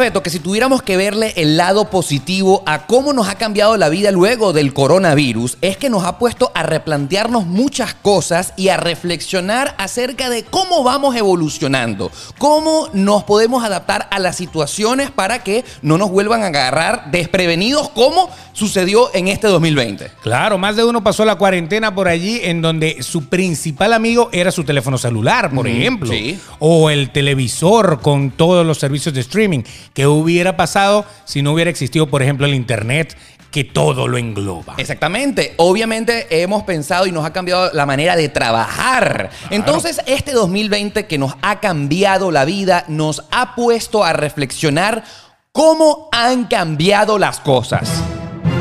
Beto, que si tuviéramos que verle el lado positivo a cómo nos ha cambiado la vida luego del coronavirus, es que nos ha puesto a replantearnos muchas cosas y a reflexionar acerca de cómo vamos evolucionando, cómo nos podemos adaptar a las situaciones para que no nos vuelvan a agarrar desprevenidos como sucedió en este 2020. Claro, más de uno pasó la cuarentena por allí en donde su principal amigo era su teléfono celular, por ejemplo, sí. o el televisor con todos los servicios de streaming. ¿Qué hubiera pasado si no hubiera existido, por ejemplo, el internet? que todo lo engloba. Exactamente. Obviamente hemos pensado y nos ha cambiado la manera de trabajar. Entonces, este 2020 que nos ha cambiado la vida, nos ha puesto a reflexionar cómo han cambiado las cosas.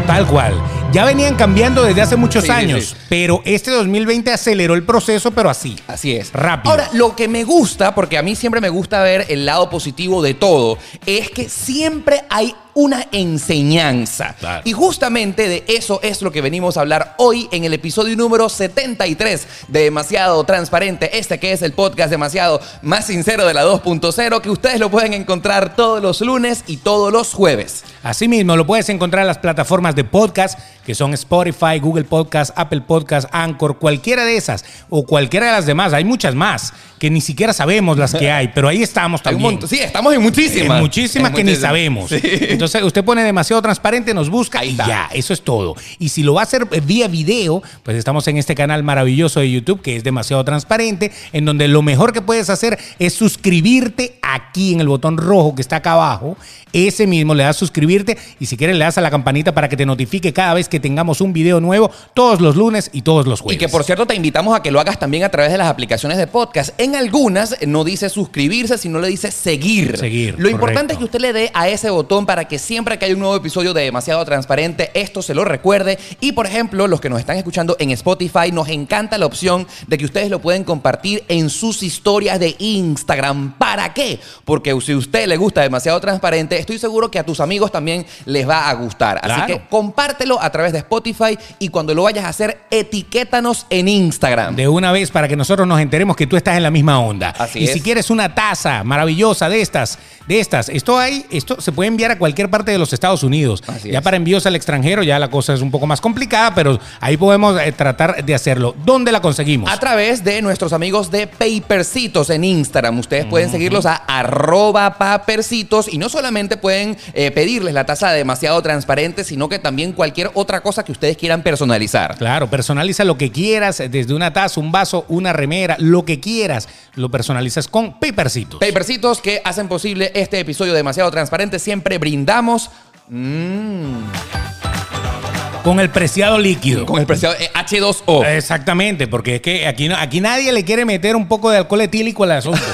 Tal cual. Ya venían cambiando desde hace muchos Sí, sí, años, sí. pero este 2020 aceleró el proceso, pero así. Así es. Rápido. Ahora, lo que me gusta, porque a mí siempre me gusta ver el lado positivo de todo, es que siempre hay una enseñanza. Claro. Y justamente de eso es lo que venimos a hablar hoy en el episodio número 73 de Demasiado Transparente, este que es el podcast demasiado más sincero de la 2.0, que ustedes lo pueden encontrar todos los lunes y todos los jueves. Asimismo, lo puedes encontrar en las plataformas de podcast, que son Spotify, Google Podcast, Apple Podcast, Anchor, cualquiera de esas, o cualquiera de las demás. Hay muchas más que ni siquiera sabemos las que hay, pero ahí estamos también. sí, estamos en muchísimas. En muchísimas En que ni sabemos. Sí. Entonces, usted pone demasiado transparente, nos busca Ahí y está. ya, eso es todo. Y si lo va a hacer eh, vía video, pues estamos en este canal maravilloso de YouTube que es demasiado transparente, en donde lo mejor que puedes hacer es suscribirte aquí en el botón rojo que está acá abajo. Ese mismo le das suscribirte y si quieres le das a la campanita para que te notifique cada vez que tengamos un video nuevo todos los lunes y todos los Y jueves. que por cierto te invitamos a que lo hagas también a través de las aplicaciones de podcast. En algunas eh, no dice suscribirse, sino le dice seguir. Seguir, Lo importante es que usted le dé a ese botón para que siempre que haya un nuevo episodio de Demasiado Transparente, esto se lo recuerde. Y por ejemplo, los que nos están escuchando en Spotify, nos encanta la opción de que ustedes lo pueden compartir en sus historias de Instagram. ¿Para qué? Porque si a usted le gusta Demasiado Transparente, estoy seguro que a tus amigos también les va a gustar. Así Claro. que compártelo a través de Spotify y cuando lo vayas a hacer, etiquétanos en Instagram. De una vez para que nosotros nos enteremos que tú estás en la misma onda. Así y es. si quieres una taza maravillosa de estas, de estas, esto hay, esto se puede enviar a cualquier parte de los Estados Unidos. Así ya es. para envíos al extranjero ya la cosa es un poco más complicada, pero ahí podemos eh, tratar de hacerlo. ¿Dónde la conseguimos? A través de nuestros amigos de Papercitos en Instagram. Ustedes pueden seguirlos a arroba papercitos y no solamente pueden eh, pedirles la taza demasiado transparente, sino que también cualquier otra cosa que ustedes quieran personalizar. Claro, personaliza lo que quieras, desde una taza, un vaso, una remera, lo que quieras, lo personalizas con Papercitos. Papercitos que hacen posible este episodio demasiado transparente. Siempre brindamos mm, con el preciado líquido. con el preciado eh, H2O. Exactamente, porque es que aquí, no- aquí nadie le quiere meter un poco de alcohol etílico al asunto.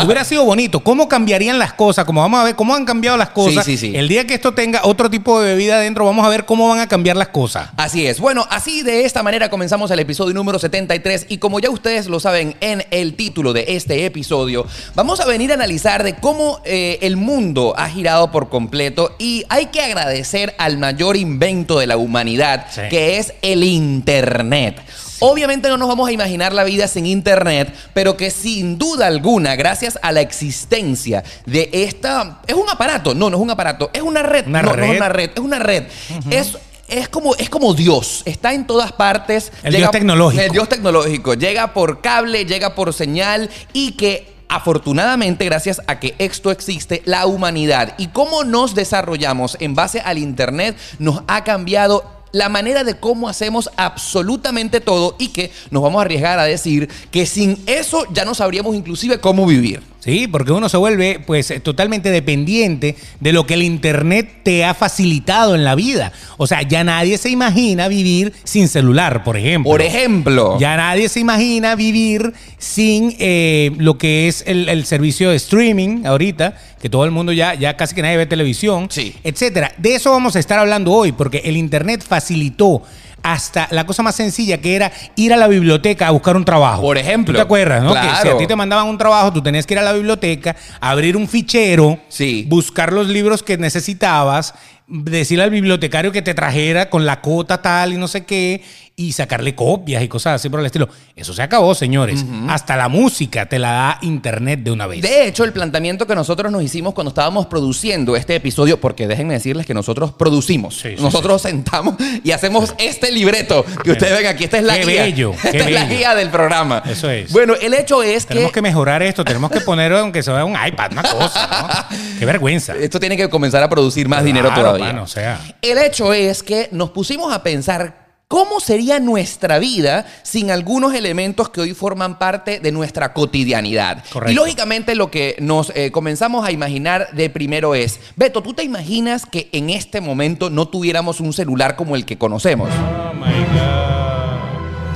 Si hubiera sido bonito, ¿cómo cambiarían las cosas? Como vamos a ver cómo han cambiado las cosas. Sí, sí, sí. El día que esto tenga otro tipo de bebida adentro, vamos a ver cómo van a cambiar las cosas. Así es. Bueno, así de esta manera comenzamos el episodio número 73 y como ya ustedes lo saben en el título de este episodio, vamos a venir a analizar de cómo eh, el mundo ha girado por completo y hay que agradecer al mayor invento de la humanidad, Sí. que es el Internet. Obviamente no nos vamos a imaginar la vida sin Internet, pero que sin duda alguna, gracias a la existencia de esta... Es un aparato, no, no es un aparato, es una red. Una no, no es una red, es una red. Es... Es como, es como Dios, está en todas partes. El Dios tecnológico. El Dios tecnológico. Llega por cable, llega por señal y que afortunadamente, gracias a que esto existe, la humanidad y cómo nos desarrollamos en base al Internet nos ha cambiado la manera de cómo hacemos absolutamente todo y que nos vamos a arriesgar a decir que sin eso ya no sabríamos inclusive cómo vivir. Sí, porque uno se vuelve pues eh, totalmente dependiente de lo que el internet te ha facilitado en la vida. O sea, ya nadie se imagina vivir sin celular, por ejemplo. Por ejemplo, Ya nadie se imagina vivir sin eh, lo que es el, el servicio de streaming ahorita, que todo el mundo ya, ya casi que nadie ve televisión, Sí. etcétera. De eso vamos a estar hablando hoy, porque el Internet facilitó hasta la cosa más sencilla que era ir a la biblioteca a buscar un trabajo. Por ejemplo. ¿Tú te acuerdas, no? Que si Claro. a ti te mandaban un trabajo, tú tenías que ir a la biblioteca, abrir un fichero, Sí. buscar los libros que necesitabas, decirle al bibliotecario que te trajera con la cota tal y no sé qué, y sacarle copias y cosas así por el estilo. Eso se acabó, señores. Hasta la música te la da internet de una vez. De hecho, el planteamiento que nosotros nos hicimos cuando estábamos produciendo este episodio, porque déjenme decirles que nosotros producimos, Sí, sí, nosotros sentamos y hacemos este libreto que ustedes ven aquí. Esta es la Qué guía. bello, esta qué es la guía del programa. Eso es. Bueno, el hecho es Tenemos que mejorar esto, tenemos que poner aunque sea un iPad, una cosa, ¿no? Qué vergüenza. Esto tiene que comenzar a producir más dinero Claro, todavía. mano, o sea. El hecho es que nos pusimos a pensar cómo sería nuestra vida sin algunos elementos que hoy forman parte de nuestra cotidianidad. Correcto. Y lógicamente lo que nos eh, comenzamos a imaginar de primero es, Beto, ¿tú te imaginas que en este momento no tuviéramos un celular como el que conocemos? Oh my God.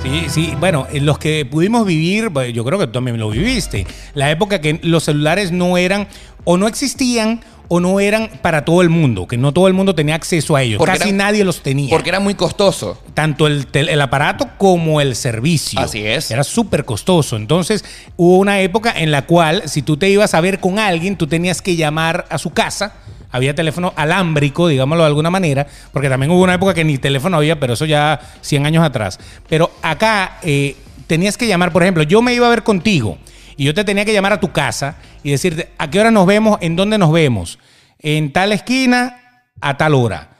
Sí, sí, bueno, en los que pudimos vivir, pues, yo creo que tú también lo viviste. La época que los celulares no eran o no existían o no eran para todo el mundo, que no todo el mundo tenía acceso a ellos. Porque Casi nadie los tenía. Porque era muy costoso. tanto el aparato como el servicio. Así es. Era súper costoso. Entonces hubo una época en la cual si tú te ibas a ver con alguien, tú tenías que llamar a su casa. Había teléfono alámbrico, digámoslo de alguna manera, porque también hubo una época que ni teléfono había, pero eso ya 100 años atrás. Pero acá eh, tenías que llamar, por ejemplo, yo me iba a ver contigo y yo te tenía que llamar a tu casa y decirte a qué hora nos vemos, en dónde nos vemos, en tal esquina, a tal hora.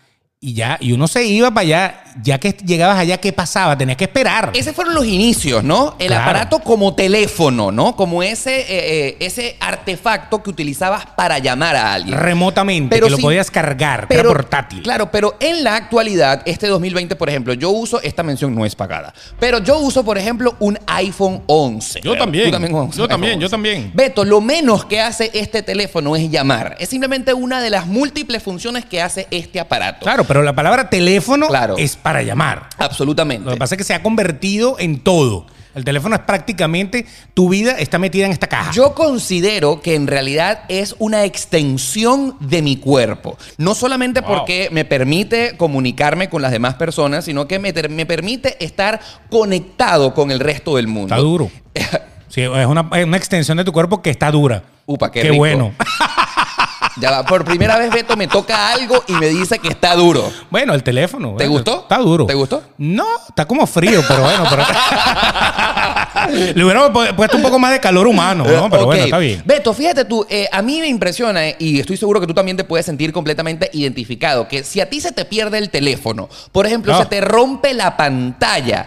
Y ya, y uno se iba para allá, ya que llegabas allá, ¿qué pasaba? Tenías que esperar. Esos fueron los inicios, ¿no? El Claro. aparato como teléfono, ¿no? Como ese, eh, eh, ese artefacto que utilizabas para llamar a alguien. remotamente, Pero que lo podías cargar, era portátil. Claro, pero en la actualidad, este 2020, por ejemplo, yo uso, esta mención no es pagada, pero yo uso, por ejemplo, un iPhone 11. Yo también. Tú también Yo también, yo 11. también. Beto, lo menos que hace este teléfono es llamar. Es simplemente una de las múltiples funciones que hace este aparato. Claro, pero la palabra teléfono Claro. es para llamar. Absolutamente. Lo que pasa es que se ha convertido en todo. El teléfono es prácticamente tu vida está metida en esta caja. Yo considero que en realidad es una extensión de mi cuerpo. No solamente Wow. porque me permite comunicarme con las demás personas, sino que me, me permite estar conectado con el resto del mundo. Está duro. Sí, es una, es una extensión de tu cuerpo que está dura. Upa, qué Qué rico. bueno. Ya va, por primera vez Beto me toca algo y me dice que está duro. Bueno, el teléfono. ¿Te bueno, gustó? Está duro. ¿Te gustó? No, está como frío, pero bueno. Pero... Le hubiéramos pu- puesto un poco más de calor humano, ¿no? Pero Ok. bueno, está bien. Beto, fíjate tú, eh, a mí me impresiona eh, y estoy seguro que tú también te puedes sentir completamente identificado, que si a ti se te pierde el teléfono, por ejemplo, No. se te rompe la pantalla,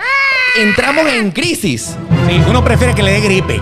entramos en crisis. Sí, uno prefiere que le dé gripe.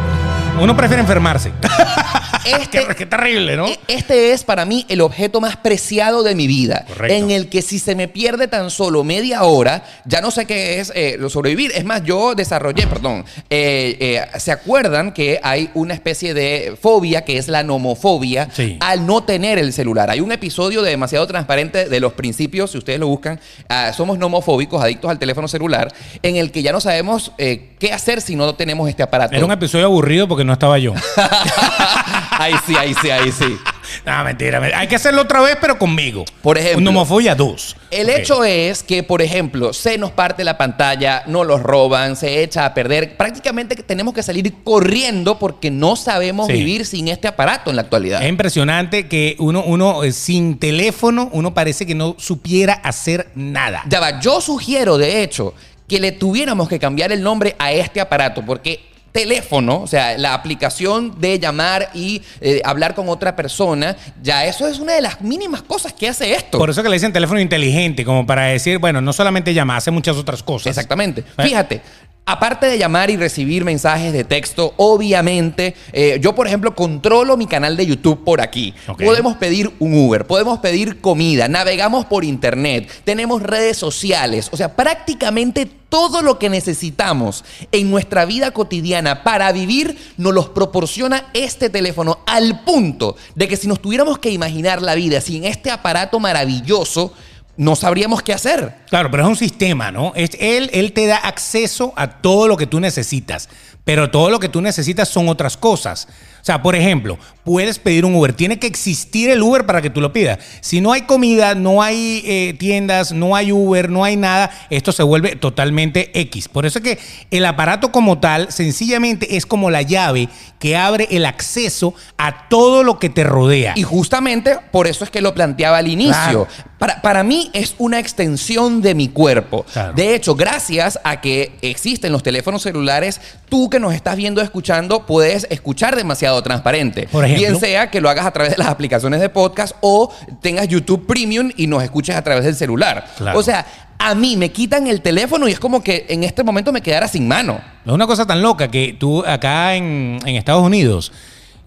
Uno prefiere enfermarse. Este, qué, qué terrible, ¿no? e- este es para mí el objeto más preciado de mi vida, Correcto. en el que si se me pierde tan solo media hora, ya no sé qué es eh, lo sobrevivir. Es más, yo desarrollé, perdón, eh, eh, ¿se acuerdan que hay una especie de fobia que es la nomofobia Sí. al no tener el celular? Hay un episodio de demasiado transparente de los principios, si ustedes lo buscan, ah, somos nomofóbicos, adictos al teléfono celular, en el que ya no sabemos qué hacer si no tenemos este aparato. Era un episodio aburrido porque no estaba yo. ahí sí, ahí sí, ahí sí. No, mentira, mentira. Hay que hacerlo otra vez, pero conmigo. Por ejemplo. Un homofobia 2. El hecho es que, por ejemplo, se nos parte la pantalla, no los roban, se echa a perder. Prácticamente tenemos que salir corriendo porque no sabemos Sí. vivir sin este aparato en la actualidad. Es impresionante que uno, uno eh, sin teléfono, uno parece que no supiera hacer nada. Ya va, yo sugiero, de hecho, que le tuviéramos que cambiar el nombre a este aparato porque teléfono, o sea, la aplicación de llamar y eh, hablar con otra persona, ya eso es una de las mínimas cosas que hace esto. Por eso que le dicen teléfono inteligente, como para decir, bueno, no solamente llama, hace muchas otras cosas. Exactamente. Eh. Fíjate. Aparte de llamar y recibir mensajes de texto, obviamente, eh, yo por ejemplo controlo mi canal de YouTube por aquí. Podemos pedir un Uber, podemos pedir comida, navegamos por internet, tenemos redes sociales, o sea, prácticamente todo lo que necesitamos en nuestra vida cotidiana para vivir nos los proporciona este teléfono al punto de que si nos tuviéramos que imaginar la vida sin este aparato maravilloso, no sabríamos qué hacer. Claro, pero es un sistema, ¿no? Es, él, él te da acceso a todo lo que tú necesitas, pero todo lo que tú necesitas son otras cosas. O sea, por ejemplo, puedes pedir un Uber. Tiene que existir el Uber para que tú lo pidas. Si no hay comida, no hay eh, tiendas, no hay Uber, no hay nada, esto se vuelve totalmente X. Por eso es que el aparato como tal, sencillamente es como la llave que abre el acceso a todo lo que te rodea. Y justamente por eso es que lo planteaba al inicio. Claro. Para, para mí es una extensión de mi cuerpo. Claro. De hecho, gracias a que existen los teléfonos celulares, tú que nos estás viendo, escuchando, puedes escuchar demasiado transparente. Por ejemplo. Bien sea que lo hagas a través de las aplicaciones de podcast o tengas YouTube Premium y nos escuches a través del celular. Claro. O sea, a mí me quitan el teléfono y es como que en este momento me quedara sin mano. Es una cosa tan loca que tú acá en, en Estados Unidos,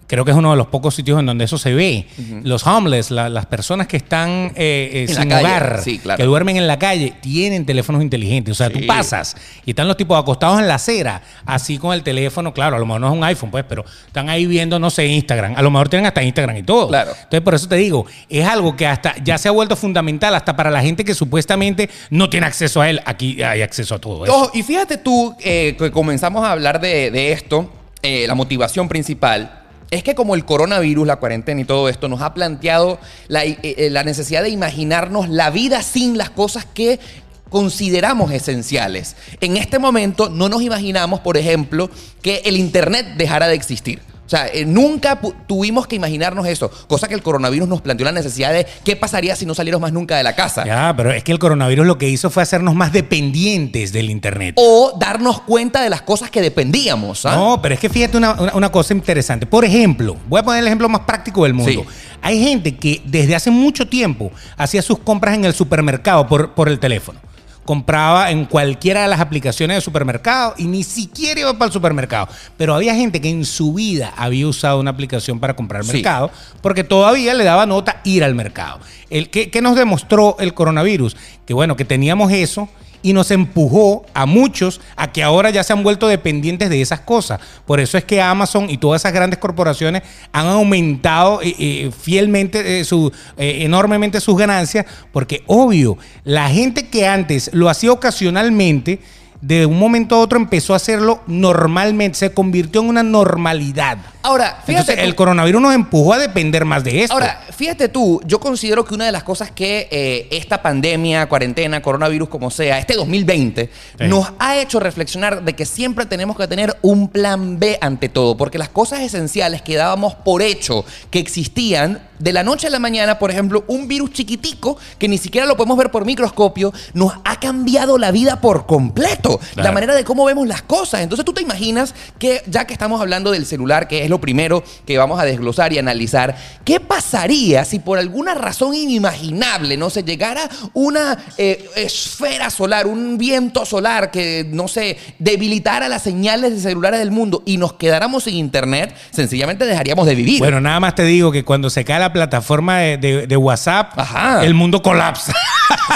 creo que es uno de los pocos sitios en donde eso se ve. Los homeless, la- las personas que están eh, eh, sin hogar, sí, claro. que duermen en la calle, tienen teléfonos inteligentes. O sea, tú pasas y están los tipos acostados en la acera, así con el teléfono. Claro, a lo mejor no es un iPhone, pues, pero están ahí viendo, no sé, Instagram. A lo mejor tienen hasta Instagram y todo. Claro. Entonces, por eso te digo, es algo que hasta ya se ha vuelto fundamental hasta para la gente que supuestamente no tiene acceso a él. Aquí hay acceso a todo eso. Ojo, y fíjate tú eh, que comenzamos a hablar de, de esto, eh, la motivación principal. Es que como el coronavirus, la cuarentena y todo esto nos ha planteado la, eh, eh, la necesidad de imaginarnos la vida sin las cosas que consideramos esenciales. En este momento no nos imaginamos, por ejemplo, que el Internet dejara de existir. O sea, eh, nunca tuvimos que imaginarnos eso, cosa que el coronavirus nos planteó la necesidad de qué pasaría si no saliéramos más nunca de la casa. Ya, pero es que el coronavirus lo que hizo fue hacernos más dependientes del Internet. o darnos cuenta de las cosas que dependíamos. ¿ah? No, pero es que fíjate una, una- una cosa interesante. Por ejemplo, voy a poner el ejemplo más práctico del mundo. Sí. Hay gente que desde hace mucho tiempo hacía sus compras en el supermercado por, por el teléfono. Compraba en cualquiera de las aplicaciones de supermercado y ni siquiera iba para el supermercado. Pero había gente que en su vida había usado una aplicación para comprar Sí. mercado porque todavía le daba nota ir al mercado. El, ¿qué, qué nos demostró el coronavirus? Que bueno, que teníamos eso y nos empujó a muchos a que ahora ya se han vuelto dependientes de esas cosas. Por eso es que Amazon y todas esas grandes corporaciones han aumentado eh, eh, fielmente, eh, su, eh, enormemente sus ganancias, porque obvio, la gente que antes lo hacía ocasionalmente, de un momento a otro empezó a hacerlo normalmente, se convirtió en una normalidad. Ahora, fíjate. Entonces, tú- el coronavirus nos empujó a depender más de esto. Ahora, fíjate tú, yo considero que una de las cosas que eh, esta pandemia, cuarentena, coronavirus, como sea, este 2020, Sí. nos ha hecho reflexionar de que siempre tenemos que tener un plan B ante todo, porque las cosas esenciales que dábamos por hecho que existían, de la noche a la mañana, por ejemplo, un virus chiquitico que ni siquiera lo podemos ver por microscopio, nos ha cambiado la vida por completo, la manera de cómo vemos las cosas. Entonces tú te imaginas que ya que estamos hablando del celular, que es lo primero que vamos a desglosar y analizar, ¿qué pasaría si por alguna razón inimaginable, no se llegara una eh, esfera solar, un viento solar que, no sé, debilitara las señales de celulares del mundo y nos quedáramos sin internet? Sencillamente dejaríamos de vivir. Bueno, nada más te digo que cuando se cae la plataforma de, de- de WhatsApp, Ajá. el mundo colapsa.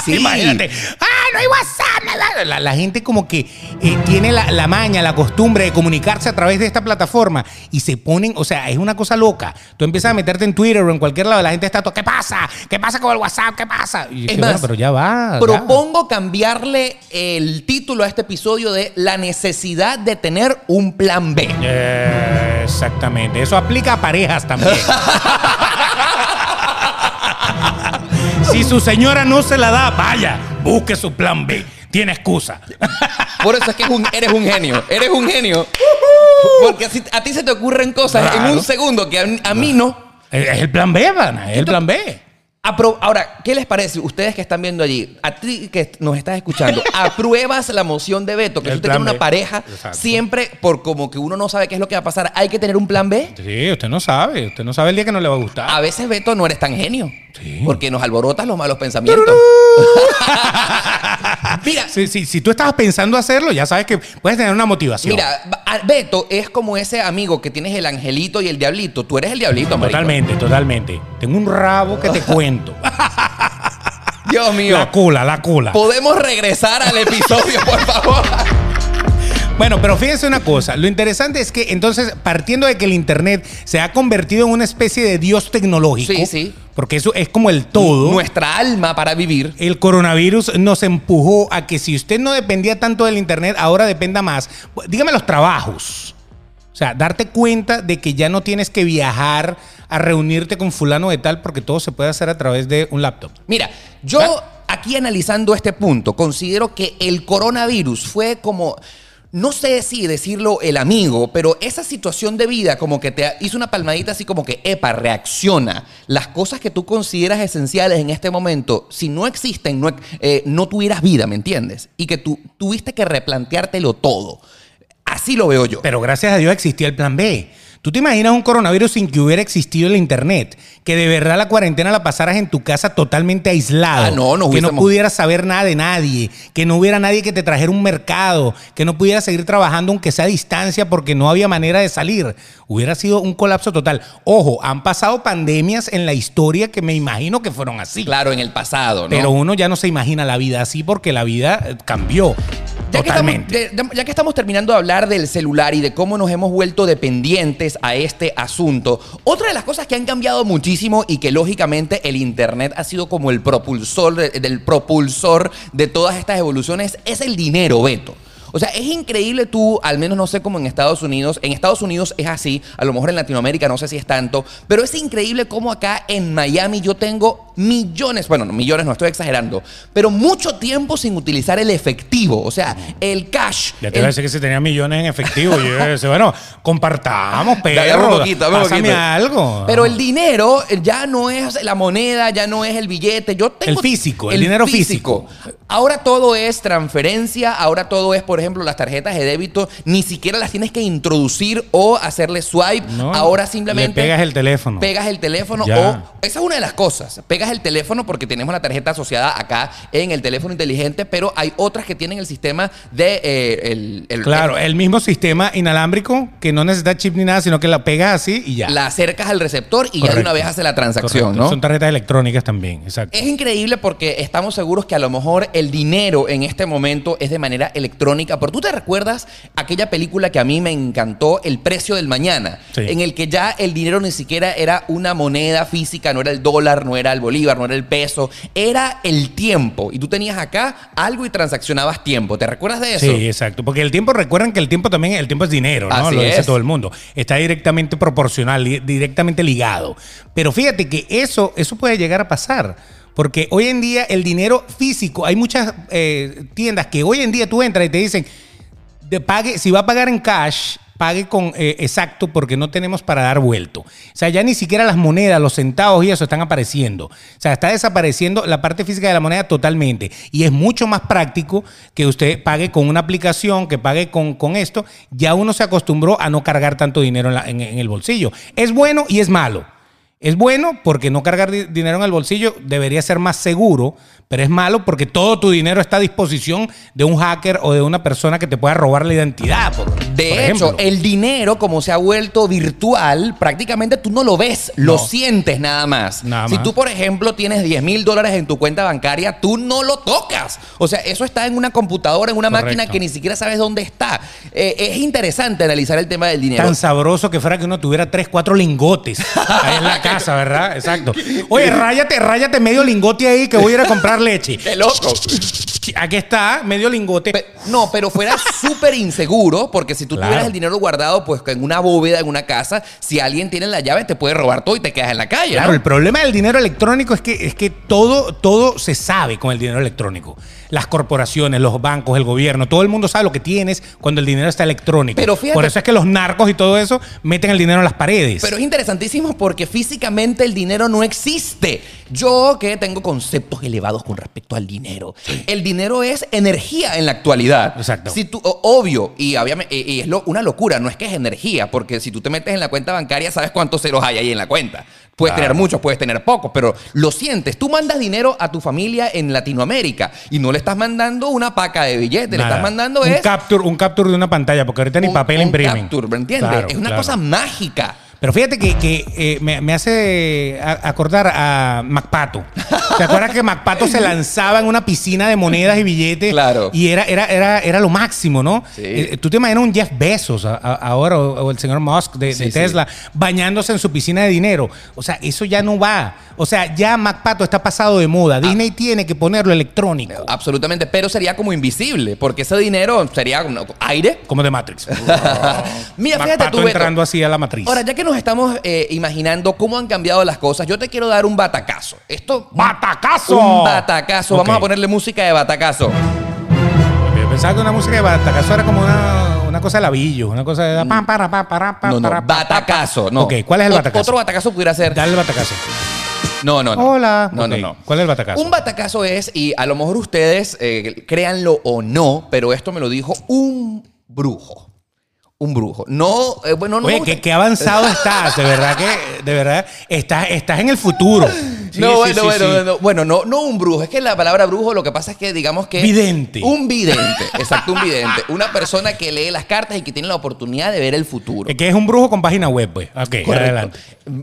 Sí. Imagínate. ¡Ah, no hay WhatsApp! La, la gente como que eh, tiene la, la maña, la costumbre de comunicarse a través de esta plataforma y se ponen, o sea, es una cosa loca. Tú empiezas a meterte en Twitter o en cualquier lado, la gente está todo, ¿qué pasa? ¿Qué pasa con el WhatsApp? ¿Qué pasa? Y Es que, más, bueno, pero ya va. ya. Propongo cambiarle el título a este episodio de La necesidad de tener un plan B. Eh, exactamente. Eso aplica a parejas también. si su señora no se la da, vaya, busque su plan B. Tiene excusa. Por eso es que eres un genio. Eres un genio. Porque a ti se te ocurren cosas en un segundo que a, a mí no. Es el plan B, Vana, es el plan B. Ahora, ¿qué les parece? Ustedes que están viendo allí, a ti que nos estás escuchando, ¿apruebas la moción de Beto? Que si usted tiene una pareja, Exacto. siempre por como que uno no sabe qué es lo que va a pasar, hay que tener un plan B. Sí, usted no sabe. Usted no sabe el día que no le va a gustar. A veces, Beto, no eres tan genio. Sí. Porque nos alborotas los malos pensamientos. Mira, Si, si- si tú estabas pensando hacerlo, ya sabes que puedes tener una motivación. Mira, Beto es como ese amigo que tienes el angelito y el diablito. Tú eres el diablito, marico. totalmente, totalmente. Tengo un rabo que te cuento. Dios mío. La cola, la cola. Podemos regresar al episodio, por favor. Bueno, pero fíjense una cosa, lo interesante es que entonces, partiendo de que el Internet se ha convertido en una especie de dios tecnológico, Sí, sí. porque eso es como el todo, Nuestra alma para vivir. el coronavirus nos empujó a que si usted no dependía tanto del Internet, ahora dependa más. Dígame los trabajos. O sea, darte cuenta de que ya no tienes que viajar a reunirte con fulano de tal porque todo se puede hacer a través de un laptop. Mira, yo aquí analizando este punto, considero que el coronavirus fue como no sé si decirlo el amigo, pero esa situación de vida como que te hizo una palmadita así como que, epa, reacciona. Las cosas que tú consideras esenciales en este momento, si no existen, no, eh, no tuvieras vida, ¿me entiendes? Y que tú tuviste que replanteártelo todo. Así lo veo yo. Pero gracias a Dios existía el plan B. ¿Tú te imaginas un coronavirus sin que hubiera existido el Internet? Que de verdad la cuarentena la pasaras en tu casa totalmente aislado. Ah, no, no Que no pudieras saber nada de nadie. Que no hubiera nadie que te trajera un mercado. Que no pudieras seguir trabajando aunque sea a distancia porque no había manera de salir. Hubiera sido un colapso total. Ojo, han pasado pandemias en la historia que me imagino que fueron así. Claro, en el pasado, ¿no? Pero uno ya no se imagina la vida así porque la vida eh, cambió Ya que, estamos, totalmente. de- de- ya que estamos terminando de hablar del celular y de cómo nos hemos vuelto dependientes a este asunto, otra de las cosas que han cambiado muchísimo y que lógicamente el Internet ha sido como el propulsor, de- del propulsor de todas estas evoluciones es el dinero, Beto. O sea, es increíble tú, al menos no sé cómo en Estados Unidos, en Estados Unidos es así, a lo mejor en Latinoamérica no sé si es tanto, pero es increíble cómo acá en Miami yo tengo millones, bueno, no, millones no estoy exagerando, pero mucho tiempo sin utilizar el efectivo, o sea, el cash. Ya te el- voy a decir que si tenía millones en efectivo. Yo iba a decir, bueno, compartamos, un perro. poquito, dame un Pásame poquito. algo. Pero el dinero ya no es la moneda, ya no es el billete. Yo tengo El físico, el dinero físico. Ahora todo es transferencia, ahora todo es, por ejemplo, las tarjetas de débito, ni siquiera las tienes que introducir o hacerle swipe. No, ahora simplemente le pegas el teléfono. Pegas el teléfono Ya. o esa es una de las cosas. Pegas el teléfono porque tenemos la tarjeta asociada acá en el teléfono inteligente, pero hay otras que tienen el sistema de eh, el, el- Claro, el mismo sistema inalámbrico que no necesita chip ni nada, sino que la pegas así y ya. la acercas al receptor y ya de una vez hace la transacción, Correcto. ¿no? Son tarjetas electrónicas también, exacto. Es increíble porque estamos seguros que a lo mejor el dinero en este momento es de manera electrónica. Pero tú te recuerdas aquella película que a mí me encantó, El precio del mañana, Sí. en el que ya el dinero ni siquiera era una moneda física, no era el dólar, no era el bolívar, no era el peso, era el tiempo. Y tú tenías acá algo y transaccionabas tiempo. ¿Te recuerdas de eso? Sí, exacto. Porque el tiempo, recuerden que el tiempo también, el tiempo es dinero, ¿no? Así Lo dice es. todo el mundo. Está directamente proporcional, di- directamente ligado. Pero fíjate que eso, eso puede llegar a pasar. Porque hoy en día el dinero físico, hay muchas eh, tiendas que hoy en día tú entras y te dicen, pague, si va a pagar en cash, pague con eh, exacto porque no tenemos para dar vuelto. O sea, ya ni siquiera las monedas, los centavos y eso están apareciendo. O sea, está desapareciendo la parte física de la moneda totalmente. Y es mucho más práctico que usted pague con una aplicación, que pague con, con esto. Ya uno se acostumbró a no cargar tanto dinero en el bolsillo. Es bueno y es malo. Es bueno porque no cargar di- dinero en el bolsillo debería ser más seguro, pero es malo porque todo tu dinero está a disposición de un hacker o de una persona que te pueda robar la identidad. De hecho, el dinero, como se ha vuelto virtual, prácticamente tú no lo ves, lo sientes nada más. Nada si más. tú, por ejemplo, tienes 10 mil dólares en tu cuenta bancaria, tú no lo tocas. O sea, eso está en una computadora, en una Correcto. máquina que ni siquiera sabes dónde está. Eh, es interesante analizar el tema del dinero. Tan sabroso que fuera que uno tuviera tres, cuatro lingotes ahí en la casa, ¿verdad? Exacto. Oye, ráyate, ráyate medio lingote ahí que voy a ir a comprar leche. ¡Qué loco! Aquí está, medio lingote. Pe- no, pero fuera súper inseguro, porque si tú Claro. tuvieras el dinero guardado, pues en una bóveda, en una casa, si alguien tiene la llave, te puede robar todo y te quedas en la calle. Claro, ¿no? el problema del dinero electrónico es que, es que todo, todo se sabe con el dinero electrónico. Las corporaciones, los bancos, el gobierno, todo el mundo sabe lo que tienes cuando el dinero está electrónico. Pero fíjate- Por eso es que los narcos y todo eso meten el dinero en las paredes. Pero es interesantísimo porque físicamente el dinero no existe. Yo que tengo conceptos elevados con respecto al dinero. El dinero es energía en la actualidad. Exacto. Si tú, o- obvio, y, obviamente- y- y es lo- una locura, no es que es energía, porque si tú te metes en la cuenta bancaria, sabes cuántos ceros hay ahí en la cuenta. Puedes Claro. tener muchos, puedes tener pocos, pero lo sientes. Tú mandas dinero a tu familia en Latinoamérica y no le estás mandando una paca de billetes, le estás mandando un es capture, un capture de una pantalla, porque ahorita ni un- papel un imprimen. capture, ¿me entiendes? Claro, es una claro. cosa mágica. Pero fíjate que, que, eh, me, me hace a- acordar a MacPato. ¿Te acuerdas que MacPato se lanzaba en una piscina de monedas y billetes? Claro. Y era, era, era, era lo máximo, ¿no? Sí. Eh, Tú te imaginas un Jeff Bezos a- a- ahora o, o el señor Musk de, de Sí, sí. Tesla bañándose en su piscina de dinero. O sea, eso ya no va. O sea, ya MacPato está pasado de Ah. moda. Disney tiene que ponerlo electrónico. Absolutamente, pero sería como invisible, porque ese dinero sería aire. Como de Matrix. Mira, fíjate MacPato tú, Beto. entrando así a la matriz. Ahora, ya que nos estamos eh, imaginando cómo han cambiado las cosas, yo te quiero dar un batacazo. Esto. ¡Batacazo! Un batacazo. Vamos a ponerle música de batacazo. Yo pensaba que una música de batacazo era como una, una cosa de labillo, una cosa de... pam, para, pa, para, pa, No, no, para, batacazo, no. Ok, ¿cuál es el batacazo? Otro batacazo pudiera ser. Dale el batacazo. No, no, no. Hola. No, no, no. ¿Cuál es el batacazo? Un batacazo es, y a lo mejor ustedes, eh, créanlo o no, pero esto me lo dijo un brujo. Un brujo. No, eh, bueno, no. Oye, qué, avanzado estás, de verdad que, de verdad, estás, estás en el futuro. Sí, no, sí, bueno, sí, bueno, sí. bueno, bueno, no, no un brujo. Es que la palabra brujo lo que pasa es que digamos que... Vidente. Un vidente, exacto, un vidente. Una persona que lee las cartas y que tiene la oportunidad de ver el futuro. Es que es un brujo con página web, pues. Ok, Correcto. adelante.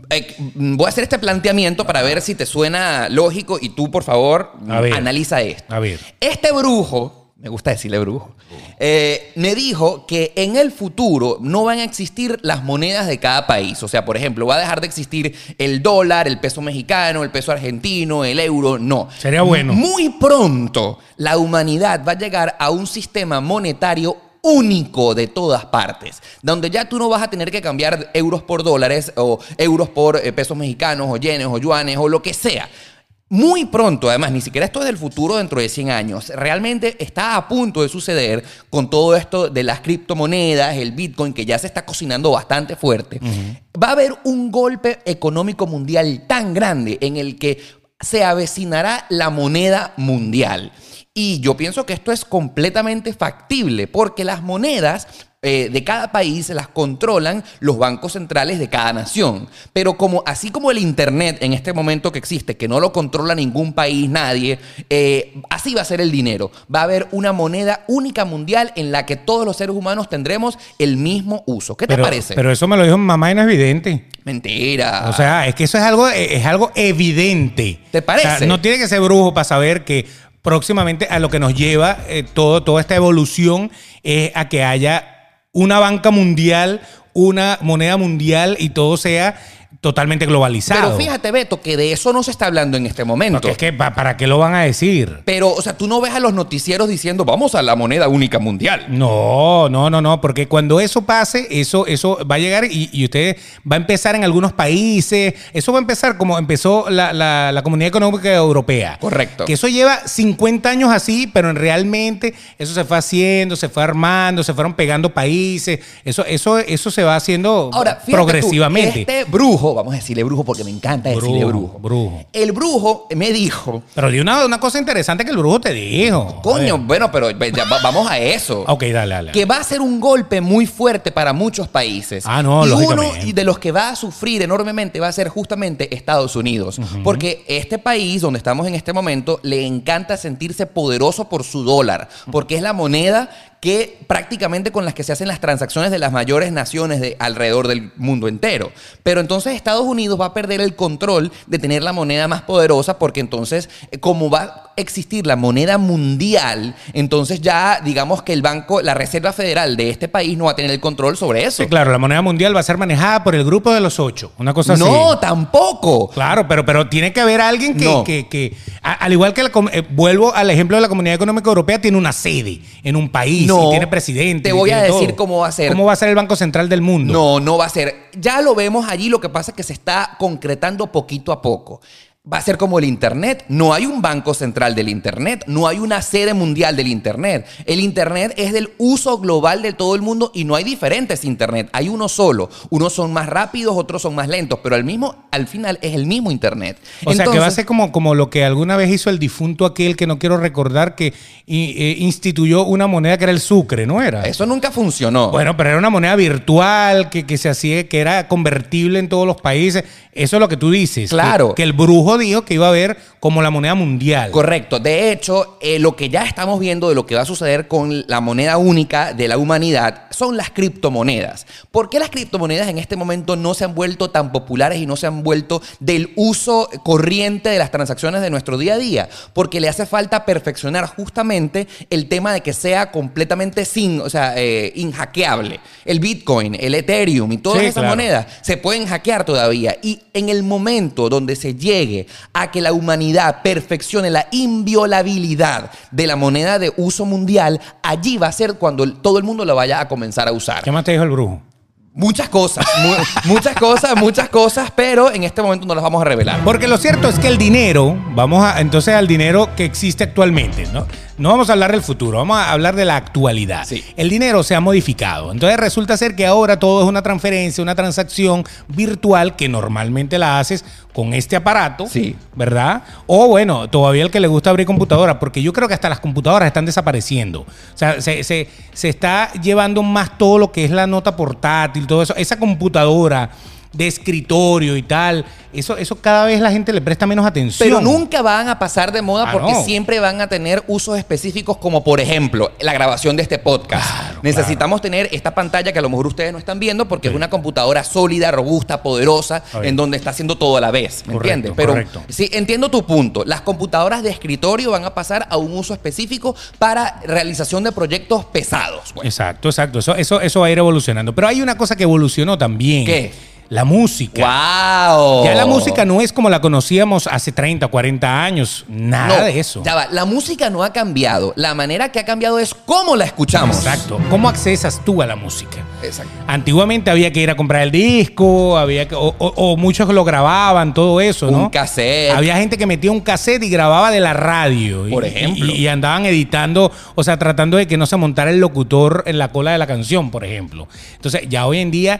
Eh, Voy a hacer este planteamiento para ver si te suena lógico y tú, por favor, analiza esto. A ver. Este brujo, me gusta decirle brujo, eh, me dijo que en el futuro no van a existir las monedas de cada país. O sea, por ejemplo, va a dejar de existir el dólar, el peso mexicano, el peso argentino, el euro. No. Sería bueno. Muy pronto la humanidad va a llegar a un sistema monetario único de todas partes, donde ya tú no vas a tener que cambiar euros por dólares o euros por eh, pesos mexicanos o yenes o yuanes o lo que sea. Muy pronto, además, ni siquiera esto es del futuro dentro de 100 años. Realmente está a punto de suceder con todo esto de las criptomonedas, el Bitcoin, que ya se está cocinando bastante fuerte. Va a haber un golpe económico mundial tan grande en el que se avecinará la moneda mundial. Y yo pienso que esto es completamente factible porque las monedas eh, de cada país las controlan los bancos centrales de cada nación. Pero como así como el Internet en este momento que existe, que no lo controla ningún país, nadie, eh, así va a ser el dinero. Va a haber una moneda única mundial en la que todos los seres humanos tendremos el mismo uso. ¿Qué te Pero, parece? pero eso me lo dijo mamá y no es evidente. Mentira. O sea, es que eso es algo, es algo evidente. ¿Te parece? O sea, no tiene que ser brujo para saber que próximamente a lo que nos lleva eh, todo, toda esta evolución es a que haya una banca mundial, una moneda mundial y todo sea totalmente globalizado. Pero fíjate, Beto, que de eso no se está hablando en este momento. Porque es que, pa- ¿para qué lo van a decir? Pero, o sea, tú no ves a los noticieros diciendo, vamos a la moneda única mundial. No, no, no, no, porque cuando eso pase, eso, eso va a llegar y, y usted va a empezar en algunos países, eso va a empezar como empezó la, la- la Comunidad Económica Europea. Correcto. Que eso lleva 50 años así, pero en realmente eso se fue haciendo, se fue armando, se fueron pegando países, eso, eso, eso se va haciendo Ahora, fíjate progresivamente. tú, este brujo, vamos a decirle brujo porque me encanta decirle Brujo, brujo. El brujo me dijo, Pero di una, una cosa interesante que el brujo te dijo. coño, bueno, pero ve, ya va- vamos a eso. Ok, dale, dale. Que va a ser un golpe muy fuerte para muchos países. Ah, no, y uno lógicamente. de los que va a sufrir enormemente va a ser justamente Estados Unidos. Porque este país donde estamos en este momento le encanta sentirse poderoso por su dólar. Porque es la moneda que prácticamente con las que se hacen las transacciones de las mayores naciones de alrededor del mundo entero. Pero entonces Estados Unidos va a perder el control de tener la moneda más poderosa porque entonces eh, como va a existir la moneda mundial, entonces ya digamos que el banco, la Reserva Federal de este país no va a tener el control sobre eso. Sí, claro, la moneda mundial va a ser manejada por el grupo de los ocho. Una cosa así. No, tampoco. Claro, pero, pero tiene que haber alguien que, No. que- que- a- al igual que la eh, vuelvo al ejemplo de la Comunidad Económica Europea, tiene una sede en un país No. y tiene presidente. Te voy a decir todo. cómo va a ser. ¿Cómo va a ser el Banco Central del mundo? No, no va a ser. Ya lo vemos allí, lo que pasa es que se está concretando poquito a poco. Va a ser como el Internet. No hay un banco central del Internet. No hay una sede mundial del Internet. El Internet es del uso global de todo el mundo y no hay diferentes Internet. Hay uno solo. Unos son más rápidos, otros son más lentos, pero al, mismo, al final es el mismo Internet. O sea, que va a ser como, como lo que alguna vez hizo el difunto aquel que no quiero recordar, que eh, instituyó una moneda que era el sucre, ¿no era? Eso nunca funcionó. Bueno, pero era una moneda virtual que, que se hacía, que era convertible en todos los países. Eso es lo que tú dices. que- Claro. Que, el brujo dijo que iba a haber como la moneda mundial. Correcto. De hecho, eh, lo que ya estamos viendo de lo que va a suceder con la moneda única de la humanidad son las criptomonedas. ¿Por qué las criptomonedas en este momento no se han vuelto tan populares y no se han vuelto del uso corriente de las transacciones de nuestro día a día? Porque le hace falta perfeccionar justamente el tema de que sea completamente sin, o sea, eh, inhackeable. El Bitcoin, el Ethereum y todas Sí, esas claro. monedas se pueden hackear todavía. Y en el momento donde se llegue a que la humanidad perfeccione la inviolabilidad de la moneda de uso mundial, allí va a ser cuando todo el mundo la vaya a comenzar a usar. ¿Qué más te dijo el brujo? Muchas cosas, mu- muchas cosas, muchas cosas, pero en este momento no las vamos a revelar. Porque lo cierto es que el dinero, vamos a entonces al dinero que existe actualmente, ¿no? No vamos a hablar del futuro, vamos a hablar de la actualidad. Sí. El dinero se ha modificado. Entonces resulta ser que ahora todo es una transferencia, una transacción virtual que normalmente la haces con este aparato, Sí. ¿verdad? O bueno, todavía el que le gusta abrir computadora, porque yo creo que hasta las computadoras están desapareciendo. O sea, se, se- se está llevando más todo lo que es la nota portátil, todo eso. Esa computadora de escritorio y tal, eso, eso cada vez la gente le presta menos atención. Pero nunca van a pasar de moda Ah, porque no. siempre van a tener usos específicos como por ejemplo la grabación de este podcast. Claro, Necesitamos tener esta pantalla que a lo mejor ustedes no están viendo porque es una computadora sólida, robusta, poderosa, en donde está haciendo todo a la vez, ¿me Correcto, entiendes? Pero correcto. sí, entiendo tu punto. Las computadoras de escritorio van a pasar a un uso específico para realización de proyectos pesados. pues. Exacto, exacto. Eso, eso, eso va a ir evolucionando. Pero hay una cosa que evolucionó también. ¿Qué? La música. ¡Wow! Ya la música no es como la conocíamos hace 30, 40 años. Nada No, de eso. Ya va, la música no ha cambiado. La manera que ha cambiado es cómo la escuchamos. Exacto. ¿Cómo accesas tú a la música? Exacto. Antiguamente había que ir a comprar el disco, había que, o, o- o muchos lo grababan, todo eso, ¿no? Un cassette. Había gente que metía un cassette y grababa de la radio. Y- Por ejemplo. Y, y andaban editando, o sea, tratando de que no se montara el locutor en la cola de la canción, por ejemplo. Entonces, ya hoy en día,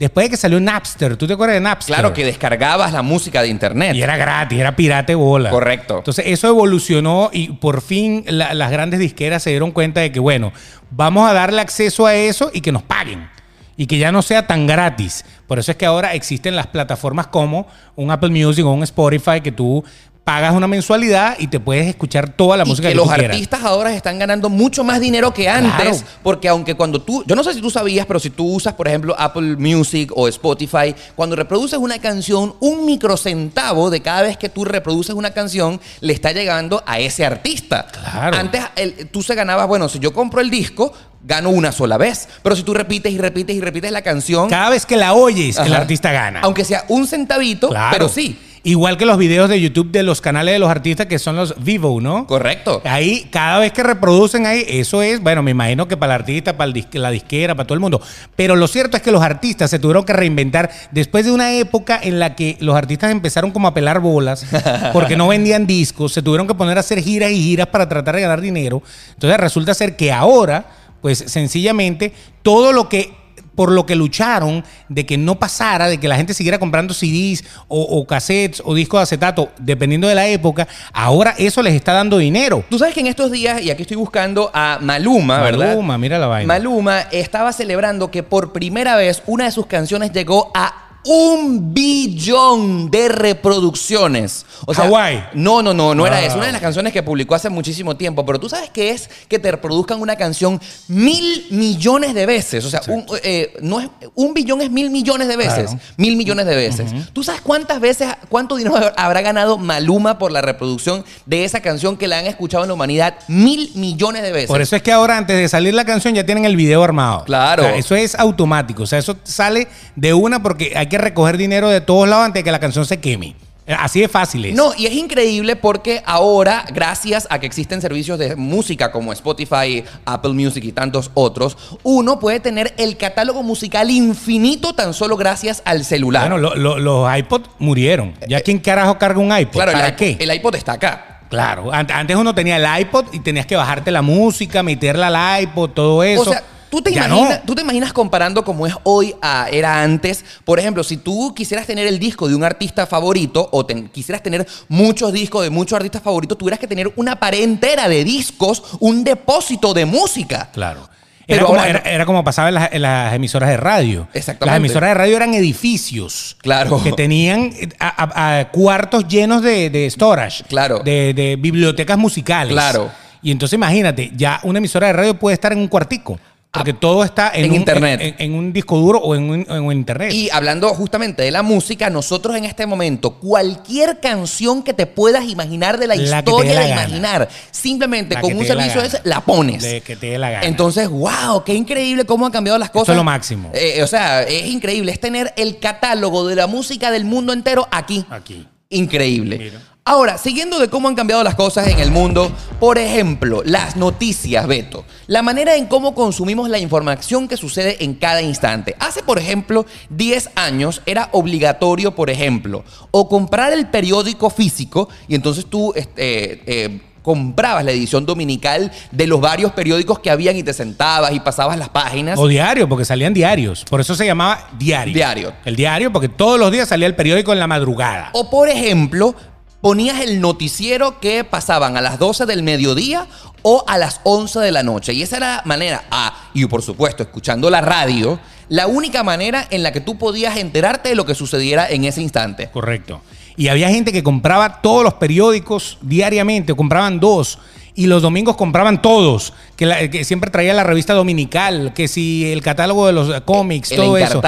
después de que salió Napster, ¿tú te acuerdas de Napster? Claro que descargabas la música de internet. Y era gratis, era pirate bola. Correcto. Entonces eso evolucionó y por fin la- las grandes disqueras se dieron cuenta de que, bueno, vamos a darle acceso a eso y que nos paguen. Y que ya no sea tan gratis. Por eso es que ahora existen las plataformas como un Apple Music o un Spotify que tú pagas una mensualidad y te puedes escuchar toda la y música que que, los tú artistas ahora están ganando mucho más dinero que antes, Claro. porque aunque cuando tú, yo no sé si tú sabías, pero si tú usas, por ejemplo, Apple Music o Spotify, cuando reproduces una canción, un microcentavo de cada vez que tú reproduces una canción le está llegando a ese artista. Claro. Antes el- tú se ganabas, bueno, si yo compro el disco, gano una sola vez, pero si tú repites y repites y repites la canción, Cada vez que la oyes, el artista gana. aunque sea un centavito, Claro. pero sí, Igual que los videos de YouTube de los canales de los artistas que son los Vivo, ¿no? correcto. Ahí, cada vez que reproducen ahí, eso es, bueno, me imagino que para el artista, para el dis- la disquera, para todo el mundo. Pero lo cierto es que los artistas se tuvieron que reinventar después de una época en la que los artistas empezaron como a pelar bolas porque no vendían discos, se tuvieron que poner a hacer giras y giras para tratar de ganar dinero. Entonces resulta ser que ahora, pues sencillamente, todo lo que por lo que lucharon de que no pasara, de que la gente siguiera comprando CDs o, o cassettes o discos de acetato, dependiendo de la época, ahora eso les está dando dinero. Tú sabes que en estos días, y aquí estoy buscando a Maluma, ¿verdad? Maluma, mira la vaina. Maluma estaba celebrando que por primera vez una de sus canciones llegó a un billón de reproducciones. O sea. No, no, no, no era Wow. eso. Una de las canciones que publicó hace muchísimo tiempo. Pero tú sabes qué es que te reproduzcan una canción mil millones de veces. O sea, un, eh, no es, un billón es mil millones de veces. Claro. Mil millones de veces. ¿Tú sabes cuántas veces, cuánto dinero habrá ganado Maluma por la reproducción de esa canción que la han escuchado en la humanidad mil millones de veces? Por eso es que ahora, antes de salir la canción, ya tienen el video armado. Claro. O sea, eso es automático. O sea, eso sale de una porque hay que recoger dinero de todos lados antes de que la canción se queme. Así de fácil es. No, y es increíble porque ahora, gracias a que existen servicios de música como Spotify, Apple Music y tantos otros, uno puede tener el catálogo musical infinito tan solo gracias al celular. Bueno, lo- lo- los iPod murieron. ¿Ya quién carajo carga un iPod? claro, ¿Para el, qué? el iPod está acá. Claro, an- antes uno tenía el iPod y tenías que bajarte la música, meterla al iPod, todo eso. O sea, ¿tú te, imaginas, no. tú te imaginas comparando como es hoy a era antes. Por ejemplo, si tú quisieras tener el disco de un artista favorito o ten- quisieras tener muchos discos de muchos artistas favoritos, tuvieras que tener una pared entera de discos, un depósito de música. Claro. Pero Era como, ahora- era, era como pasaba en las, en las emisoras de radio. Exactamente. Las emisoras de radio eran edificios. Claro. Que tenían a- a- a cuartos llenos de, de storage. Claro. De, de bibliotecas musicales. Claro. Y entonces imagínate, ya una emisora de radio puede estar en un cuartico. Porque todo está en, en un, internet. En, en un disco duro o en un, en un internet. Y hablando justamente de la música, nosotros en este momento, cualquier canción que te puedas imaginar de la, historia de gana. imaginar, simplemente La con un servicio gana. ese, la pones. De que te dé la gana. Entonces, wow, qué increíble cómo han cambiado las cosas. es lo máximo. Eh, o sea, es increíble. Es tener el catálogo de la música del mundo entero aquí. Aquí. Increíble. Mira. Ahora, siguiendo de cómo han cambiado las cosas en el mundo, por ejemplo, las noticias, Beto. La manera en cómo consumimos la información que sucede en cada instante. Hace, por ejemplo, 10 años era obligatorio, por ejemplo, o comprar el periódico físico y entonces tú este, eh, comprabas la edición dominical de los varios periódicos que habían y te sentabas y pasabas las páginas. O diario, porque salían diarios. Por eso se llamaba diario. Diario. El diario, porque todos los días salía el periódico en la madrugada. O por ejemplo, ponías el noticiero que pasaban a las 12 del mediodía o a las 11 de la noche. Y esa era la manera, ah, y por supuesto, escuchando la radio, la única manera en la que tú podías enterarte de lo que sucediera en ese instante. Correcto. Y había gente que compraba todos los periódicos diariamente, compraban dos. Y los domingos compraban todos, que, la- que siempre traía la revista dominical, que si el catálogo de los cómics, El todo eso.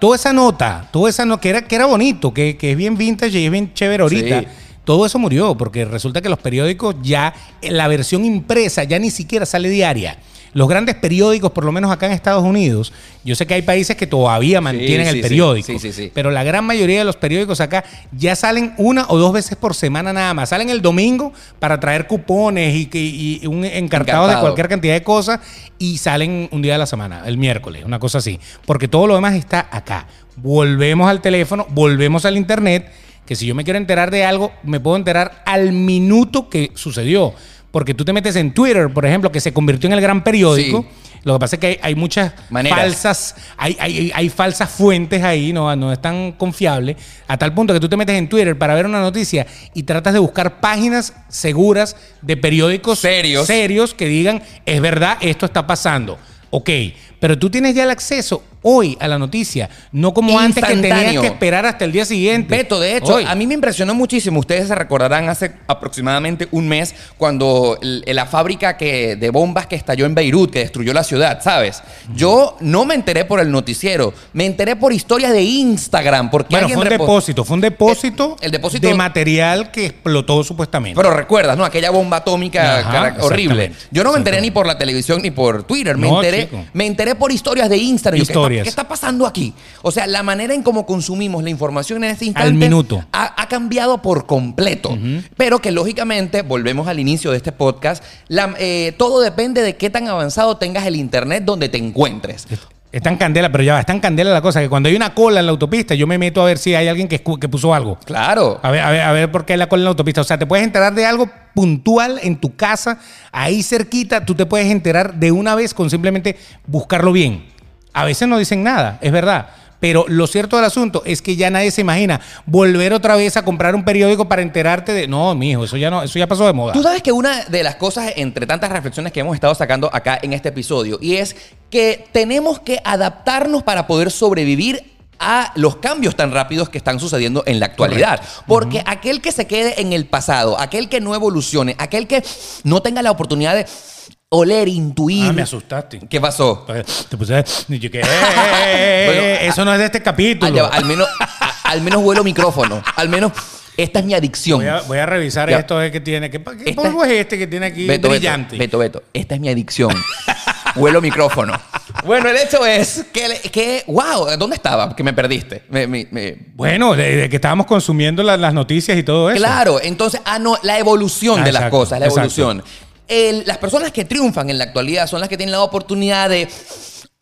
Toda esa nota, toda esa nota, que era, que era bonito, que, que es bien vintage y es bien chévere ahorita. Sí. Todo eso murió, porque resulta que los periódicos ya, la versión impresa ya ni siquiera sale diaria. Los grandes periódicos, por lo menos acá en Estados Unidos, yo sé que hay países que todavía mantienen sí, el periódico, Sí, pero la gran mayoría de los periódicos acá ya salen una o dos veces por semana nada más. Salen el domingo para traer cupones y, y un encartado de cualquier cantidad de cosas y salen un día de la semana, el miércoles, una cosa así. Porque todo lo demás está acá. Volvemos al teléfono, volvemos al internet, que si yo me quiero enterar de algo, me puedo enterar al minuto que sucedió. Porque tú te metes en Twitter, por ejemplo, que se convirtió en el gran periódico. Sí. Lo que pasa es que hay, hay muchas Maneras. falsas, hay, hay- hay falsas fuentes ahí, no, no es tan confiable, a tal punto que tú te metes en Twitter para ver una noticia y tratas de buscar páginas seguras de periódicos Serios. serios que digan, es verdad, esto está pasando. Ok, pero tú tienes ya el acceso hoy a la noticia, no como antes que tenías que esperar hasta el día siguiente. Beto, de hecho, Hoy. a mí me impresionó muchísimo. Ustedes se recordarán hace aproximadamente un mes cuando la fábrica que, de bombas que estalló en Beirut, que destruyó la ciudad, ¿sabes? Yo no me enteré por el noticiero, me enteré por historias de Instagram. Porque Bueno, fue un depósito, fue un depósito, El- el depósito- de material que explotó supuestamente. Pero recuerdas, ¿no? Aquella bomba atómica Ajá, horrible. Yo no me enteré ni por la televisión ni por Twitter. Me, No, enteré, chico. me enteré por historias de Instagram. Yo, ¿qué está- Historias. ¿Qué está, pasando aquí? O sea, la manera en cómo consumimos la información en este instante Al minuto. Ha, ha cambiado por completo. Pero que lógicamente, volvemos al inicio de este podcast, la- eh, todo depende de qué tan avanzado tengas el internet donde te encuentres. Es tan candela, pero ya va, es tan candela la cosa que cuando hay una cola en la autopista, yo me meto a ver si hay alguien que puso algo. Claro. A ver, a ver, a ver por qué hay la cola en la autopista. O sea, te puedes enterar de algo puntual en tu casa, ahí cerquita, tú te puedes enterar de una vez con simplemente buscarlo bien. A veces no dicen nada, es verdad. Pero lo cierto del asunto es que ya nadie se imagina volver otra vez a comprar un periódico para enterarte de. No, mijo, eso ya no, eso ya pasó de moda. Tú sabes que una de las cosas, entre tantas reflexiones que hemos estado sacando acá en este episodio, y es que tenemos que adaptarnos para poder sobrevivir a los cambios tan rápidos que están sucediendo en la actualidad. Porque aquel que se quede en el pasado, aquel que no evolucione, aquel que no tenga la oportunidad de oler, intuir. Ah, me asustaste. ¿Qué pasó? Te puse. yo que, eh, Bueno, eso no es de este Ah, capítulo. va, al menos, a- al menos huelo micrófono. Al menos esta es mi adicción. Voy a, voy a revisar Ya. esto que tiene. ¿Qué, qué Esta- polvo es este que tiene aquí Beto, brillante? Beto, Beto, esta es mi adicción. Huelo micrófono. Bueno, el hecho es que, que wow, ¿dónde estaba? Que me perdiste. Me- me- me- Bueno, de, de que estábamos consumiendo la- las noticias y todo eso. Claro, entonces, ah, no, la evolución Ah, de las cosas, la exacto. Las personas que triunfan en la actualidad son las que tienen la oportunidad de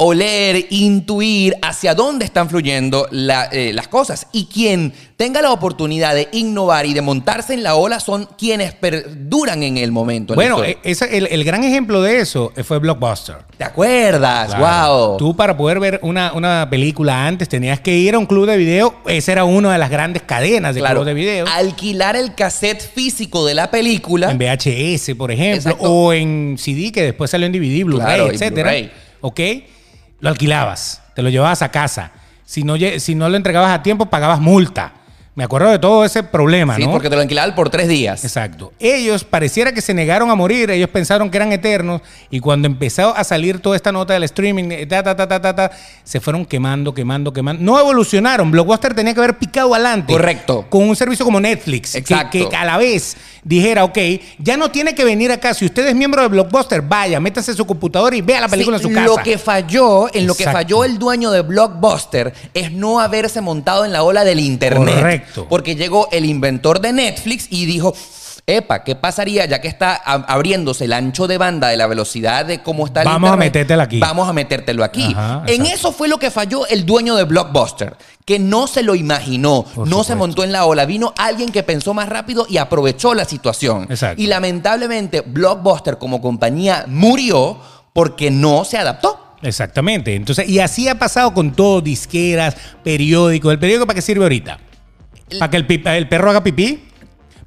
oler, intuir hacia dónde están fluyendo la- eh, las cosas. Y quien tenga la oportunidad de innovar y de montarse en la ola son quienes perduran en el momento. en Bueno, eh, ese- el, el gran ejemplo de eso fue Blockbuster. ¿te acuerdas? Claro. Wow. Tú para poder ver una, una película antes tenías que ir a un club de video. Esa era una de las grandes cadenas de Claro, clubes de video. alquilar el cassette físico de la película. En VHS, por ejemplo, Exacto. o en CD, que después salió en DVD, Blu-ray, Claro. Blu-ray. ¿Ok? Lo alquilabas, te lo llevabas a casa. Si no, si no lo entregabas a tiempo, pagabas multa. Me acuerdo de todo ese problema, Sí, ¿no? porque te lo alquilaban por tres días. Exacto. Ellos pareciera que se negaron a morir, ellos pensaron que eran eternos y cuando empezó a salir toda esta nota del streaming, eh, ta, ta, ta, ta, ta, ta, se fueron quemando, quemando, quemando. No evolucionaron. Blockbuster tenía que haber picado adelante. Correcto. Con un servicio como Netflix. que- Exacto. Que, a la vez dijera, ok, ya no tiene que venir acá. Si usted es miembro de Blockbuster, vaya, métase su computadora y vea la película Sí, en su casa. Lo que falló, en lo que falló el dueño de Blockbuster es no haberse montado en la ola del internet. Correcto. Porque llegó el inventor de Netflix y dijo, epa, ¿qué pasaría ya que está abriéndose el ancho de banda de la velocidad de cómo está el Vamos a metértela aquí. Vamos a metértelo aquí. Ajá, en eso fue lo que falló el dueño de Blockbuster, que no se lo imaginó, Por no se montó en la ola, vino alguien que pensó más rápido y aprovechó la situación. Exacto. Y lamentablemente Blockbuster como compañía murió porque no se adaptó. Exactamente. Entonces, y así ha pasado con todo, disqueras, periódicos. ¿El periódico para qué sirve ahorita? ¿Para que el, pi- el perro haga pipí?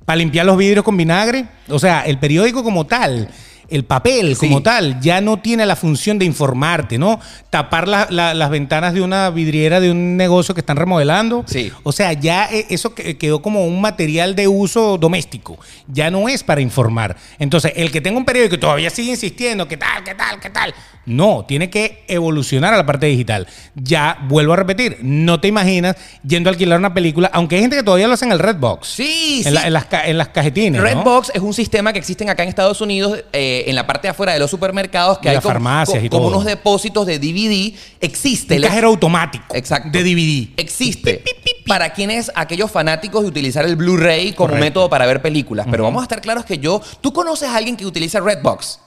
¿Para limpiar los vidrios con vinagre? O sea, el periódico como tal, el papel Sí. como tal, ya no tiene la función de informarte, ¿no? Tapar la- la- las ventanas de una vidriera de un negocio que están remodelando. Sí. O sea, ya eh, eso que- quedó como un material de uso doméstico. Ya no es para informar. Entonces, el que tenga un periódico y todavía sigue insistiendo, ¿qué tal, qué tal, qué tal? No, tiene que evolucionar a la parte digital. Ya, vuelvo a repetir, no te imaginas yendo a alquilar una película, aunque hay gente que todavía lo hace en el Redbox. Sí, en, sí. la- en las, en las cajetines. ¿no? Redbox es un sistema que existen acá en Estados Unidos, eh, en la parte de afuera de los supermercados, que Y hay las como, farmacias y como todo. unos depósitos de DVD. Existe. Un cajero automático. Exacto. De DVD. Existe. Para quienes, aquellos fanáticos de utilizar el Blu-ray como Correcto. método para ver películas. Pero vamos a estar claros que yo. ¿Tú conoces a alguien que utiliza Redbox?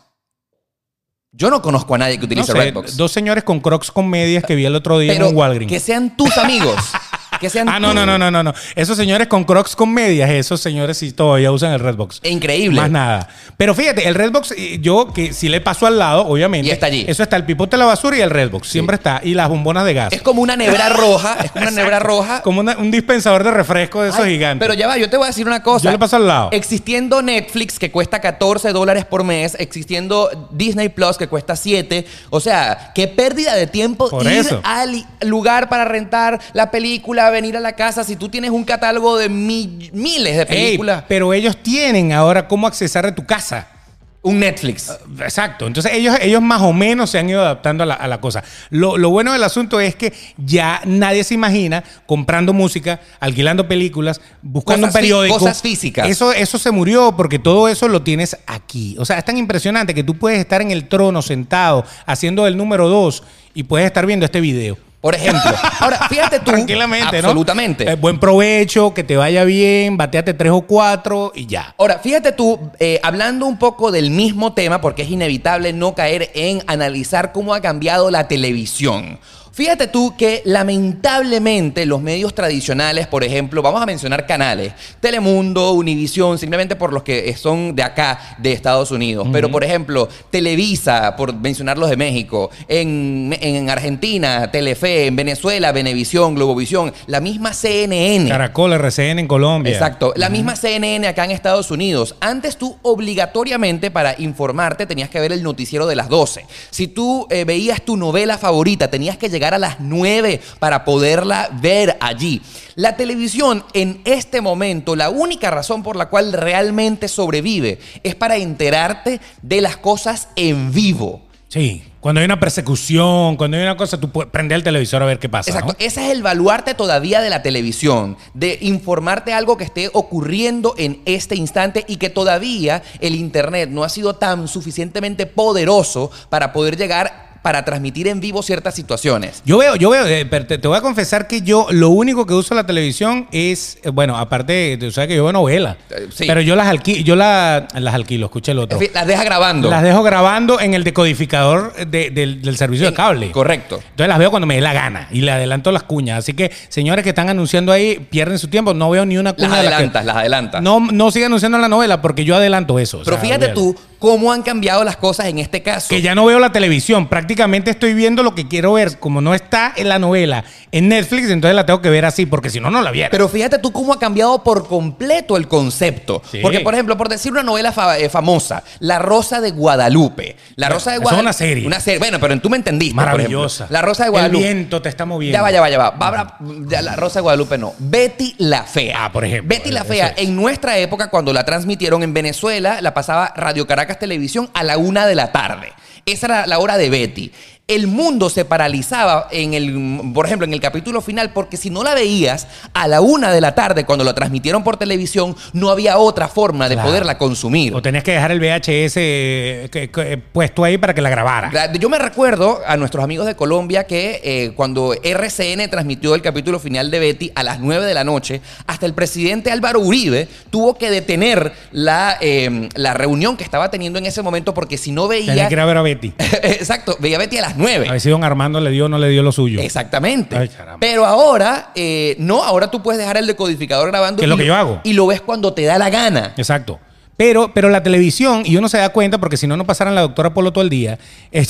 Yo no conozco a nadie que No utilice sé, Redbox. dos señores con crocs con medias que vi el otro día pero en un Walgreens. que sean tus amigos. que sean Ah, no, no, no, no, no, no. Esos señores con crocs con medias, esos señores sí todavía usan el Redbox. Increíble. Más nada. Pero fíjate, el Redbox, eh, yo que si le paso al lado, obviamente. Y está allí. Eso está el pipote de la basura y el Redbox. Siempre está. Y las bombonas de gas. Es como una nevera roja. Es como una nevera roja. Como una- un dispensador de refresco de esos Ay, gigantes. Pero ya va, yo te voy a decir una cosa. Yo le paso al lado. Existiendo Netflix, que cuesta 14 dólares por mes, existiendo Disney Plus, que cuesta 7. O sea, qué pérdida de tiempo Por ir eso. al lugar para rentar la película, venir a la casa. Si tú tienes un catálogo de mi- miles de Ey, películas, pero ellos tienen ahora cómo accesar de tu casa. un Netflix. Exacto. Entonces ellos, ellos más o menos se han ido adaptando a la, a la cosa. Lo, lo bueno del asunto es que ya nadie se imagina comprando música, alquilando películas, buscando Cosas un periódico. cosas físicas. Eso, eso se murió porque todo eso lo tienes aquí. O sea, es tan impresionante que tú puedes estar en el trono sentado haciendo el número dos y puedes estar viendo este video. Por ejemplo. Ahora, fíjate tú. Tranquilamente, ¿no? Absolutamente. Eh, buen provecho, que te vaya bien, bateate tres o cuatro y ya. Ahora, fíjate tú, eh, hablando un poco del mismo tema, porque es inevitable no caer en analizar cómo ha cambiado la televisión. Fíjate tú que lamentablemente los medios tradicionales, por ejemplo, vamos a mencionar canales, Telemundo, Univisión, simplemente por los que son de acá, de Estados Unidos, pero por ejemplo, Televisa, por mencionar los de México, en, en Argentina, Telefe, en Venezuela, Venevisión, Globovisión, la misma CNN. Caracol, RCN en Colombia. Exacto. La misma CNN acá en Estados Unidos. Antes tú obligatoriamente para informarte tenías que ver el noticiero de las 12. Si tú eh, veías tu novela favorita, tenías que llegar a las 9 para poderla ver allí. La televisión en este momento, la única razón por la cual realmente sobrevive es para enterarte de las cosas en vivo. Sí. Cuando hay una persecución, cuando hay una cosa, tú puedes prender el televisor a ver qué pasa. Exacto, ¿no? ese es el baluarte todavía de la televisión, de informarte algo que esté ocurriendo en este instante y que todavía el Internet no ha sido tan suficientemente poderoso para poder llegar para transmitir en vivo ciertas situaciones. Yo veo, yo veo, eh, te, te voy a confesar que yo lo único que uso la televisión es, eh, bueno, aparte, tú sabes que yo veo novela, Eh, sí. pero yo las alquilo, yo la- las alquilo, escuché el otro. En fin, las deja grabando. Las dejo grabando en el decodificador de- del, del servicio de cable. Correcto. Entonces las veo cuando me dé la gana y le adelanto las cuñas. Así que, señores que están anunciando ahí, pierden su tiempo. No veo ni una cuña Las de la que- adelantas, las adelantas. No, no sigan anunciando la novela porque yo adelanto eso. o Pero sea, fíjate tú cómo han cambiado las cosas en este caso. Que ya no veo la televisión, prácticamente estoy viendo lo que quiero ver. Como no está en la novela en Netflix, entonces la tengo que ver así, porque si no, no la viera. Pero fíjate tú cómo ha cambiado por completo el concepto. Sí. Porque, por ejemplo, por decir una novela fa- eh, famosa, La Rosa de Guadalupe. La Rosa de Eso es Guadalupe. una serie. Una serie. Bueno, pero tú me entendiste. Maravillosa. La Rosa de Guadalupe. El viento te está moviendo. Ya va, ya va, ya va. Va, ya, La Rosa de Guadalupe no. Betty la Fea. Ah, por ejemplo. Betty la Eso Fea, es. en nuestra época, cuando la transmitieron en Venezuela, la pasaba Radio Caracas Televisión a la una de la tarde. Esa era la hora de Betty. El mundo se paralizaba en el, por ejemplo, en el capítulo final, porque si no la veías a la una de la tarde cuando lo transmitieron por televisión, no había otra forma de Claro. poderla consumir. O tenías que dejar el VHS eh, que- que- puesto ahí para que la grabara. Gra- Yo me recuerdo a nuestros amigos de Colombia que eh, cuando RCN transmitió el capítulo final de Betty a las 9 de la noche, hasta el presidente Álvaro Uribe tuvo que detener la, eh, la reunión que estaba teniendo en ese momento porque si no Tenía veía... que ir a ver a Betty. Exacto, veía Betty a las 9. A ver si don Armando le dio o no le dio lo suyo. Exactamente. Ay, caramba. Pero ahora, eh, no, ahora tú puedes dejar el decodificador grabando. Que es lo que yo hago. Y lo ves cuando te da la gana. Exacto. Pero, pero la televisión, y uno se da cuenta, porque si no, no pasaran la doctora Polo todo el día. es-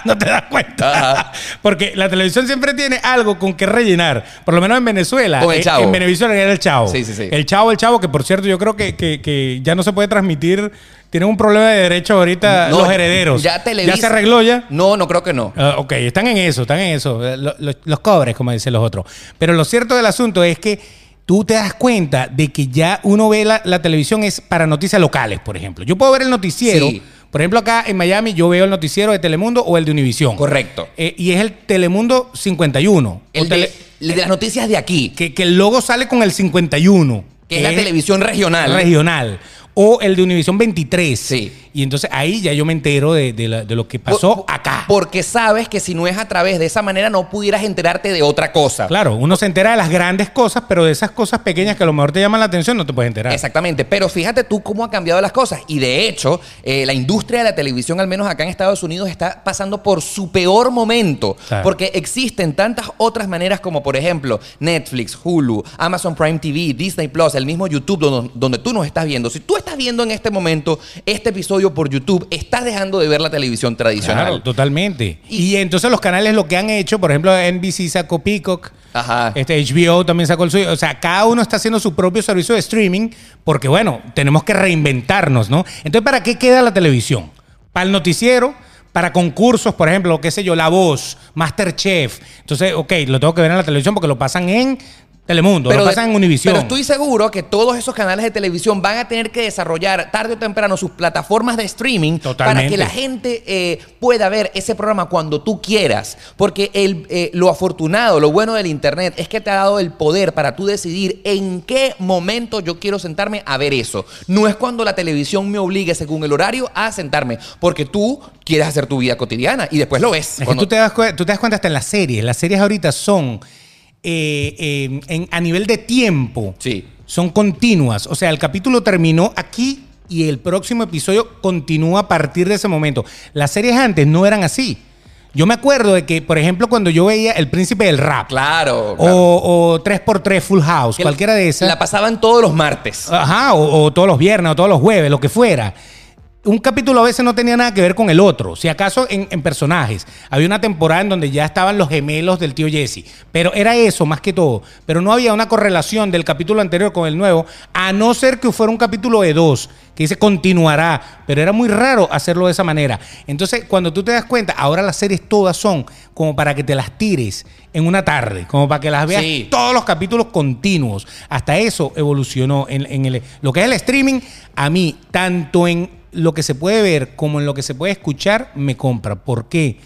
no te das cuenta. Porque la televisión siempre tiene algo con que rellenar. Por lo menos en Venezuela. Con el eh, Chavo. En Venezuela era el chavo. Sí, sí, sí. El chavo, el chavo, que por cierto, yo creo que, que- que ya no se puede transmitir. Tienen un problema de derecho ahorita No, los herederos. Ya, Televisa- se arregló ya? No, no creo que no. Ah, ok, están en eso, están en eso. Eh, lo- lo- los cobres, como dicen los otros. Pero lo cierto del asunto es que tú te das cuenta de que ya uno ve la, la televisión es para noticias locales, por ejemplo. Yo puedo ver el noticiero. Sí. Por ejemplo, acá en Miami yo veo el noticiero de Telemundo o el de Univisión. Correcto. Eh, y es el Telemundo 51. El tele- de, el de las noticias de aquí, que, que el logo sale con el 51. que es la televisión regional. regional. O el de Univisión 23. Sí. Y entonces ahí ya yo me entero de, de la- de lo que pasó Por- acá. Porque sabes que si no es a través de esa manera no pudieras enterarte de otra cosa. Claro, uno se entera de las grandes cosas, pero de esas cosas pequeñas que a lo mejor te llaman la atención no te puedes enterar. Exactamente, pero fíjate tú cómo ha cambiado las cosas. Y de hecho, eh, la industria de la televisión, al menos acá en Estados Unidos, está pasando por su peor momento. Claro. Porque existen tantas otras maneras como, por ejemplo, Netflix, Hulu, Amazon Prime TV, Disney Plus, el mismo YouTube donde, donde tú nos estás viendo. Si tú estás viendo en este momento este episodio por YouTube, estás dejando de ver la televisión tradicional. Claro, totalmente. Y- Y, entonces los canales lo que han hecho, por ejemplo, NBC sacó Peacock, Ajá. este HBO también sacó el suyo. O sea, cada uno está haciendo su propio servicio de streaming porque, bueno, tenemos que reinventarnos, ¿no? Entonces, ¿para qué queda la televisión? Para el noticiero, para concursos, por ejemplo, qué sé yo, La Voz, Masterchef. Entonces, ok, lo tengo que ver en la televisión porque lo pasan en Telemundo, lo de- pasan en Univision. pero estoy seguro que todos esos canales de televisión van a tener que desarrollar tarde o temprano sus plataformas de streaming para que la gente eh, pueda ver ese programa cuando tú quieras. Porque el, eh, lo afortunado, lo bueno del Internet es que te ha dado el poder para tú decidir en qué momento yo quiero sentarme a ver eso. No es cuando la televisión me obligue según el horario a sentarme, porque tú quieres hacer tu vida cotidiana y después lo ves. Es Cuando- que tú te, das, cue- tú te das cuenta hasta en las series. Las series ahorita son eh, eh, en- a nivel de tiempo. Sí. Son continuas. O sea, el capítulo terminó aquí y el próximo episodio continúa a partir de ese momento. Las series antes no eran así. Yo me acuerdo de que, por ejemplo, cuando yo veía El Príncipe del Rap Claro. claro. o, o 3x3 Full House, Que cualquiera de esas. La pasaban todos los martes. Ajá, o, o todos los viernes, o todos los jueves, lo que fuera. Un capítulo a veces no tenía nada que ver con el otro. Si acaso en, en personajes. Había una temporada en donde ya estaban los gemelos del tío Jesse. Pero era eso más que todo. Pero no había una correlación del capítulo anterior con el nuevo, a no ser que fuera un capítulo de dos, que dice continuará. Pero era muy raro hacerlo de esa manera. Entonces, cuando tú te das cuenta, ahora las series todas son como para que te las tires en una tarde, como para que las veas Sí. todos los capítulos continuos. Hasta eso evolucionó en, en el, lo que es el streaming. A mí, tanto en lo que se puede ver como en lo que se puede escuchar, me compra. ¿Por qué?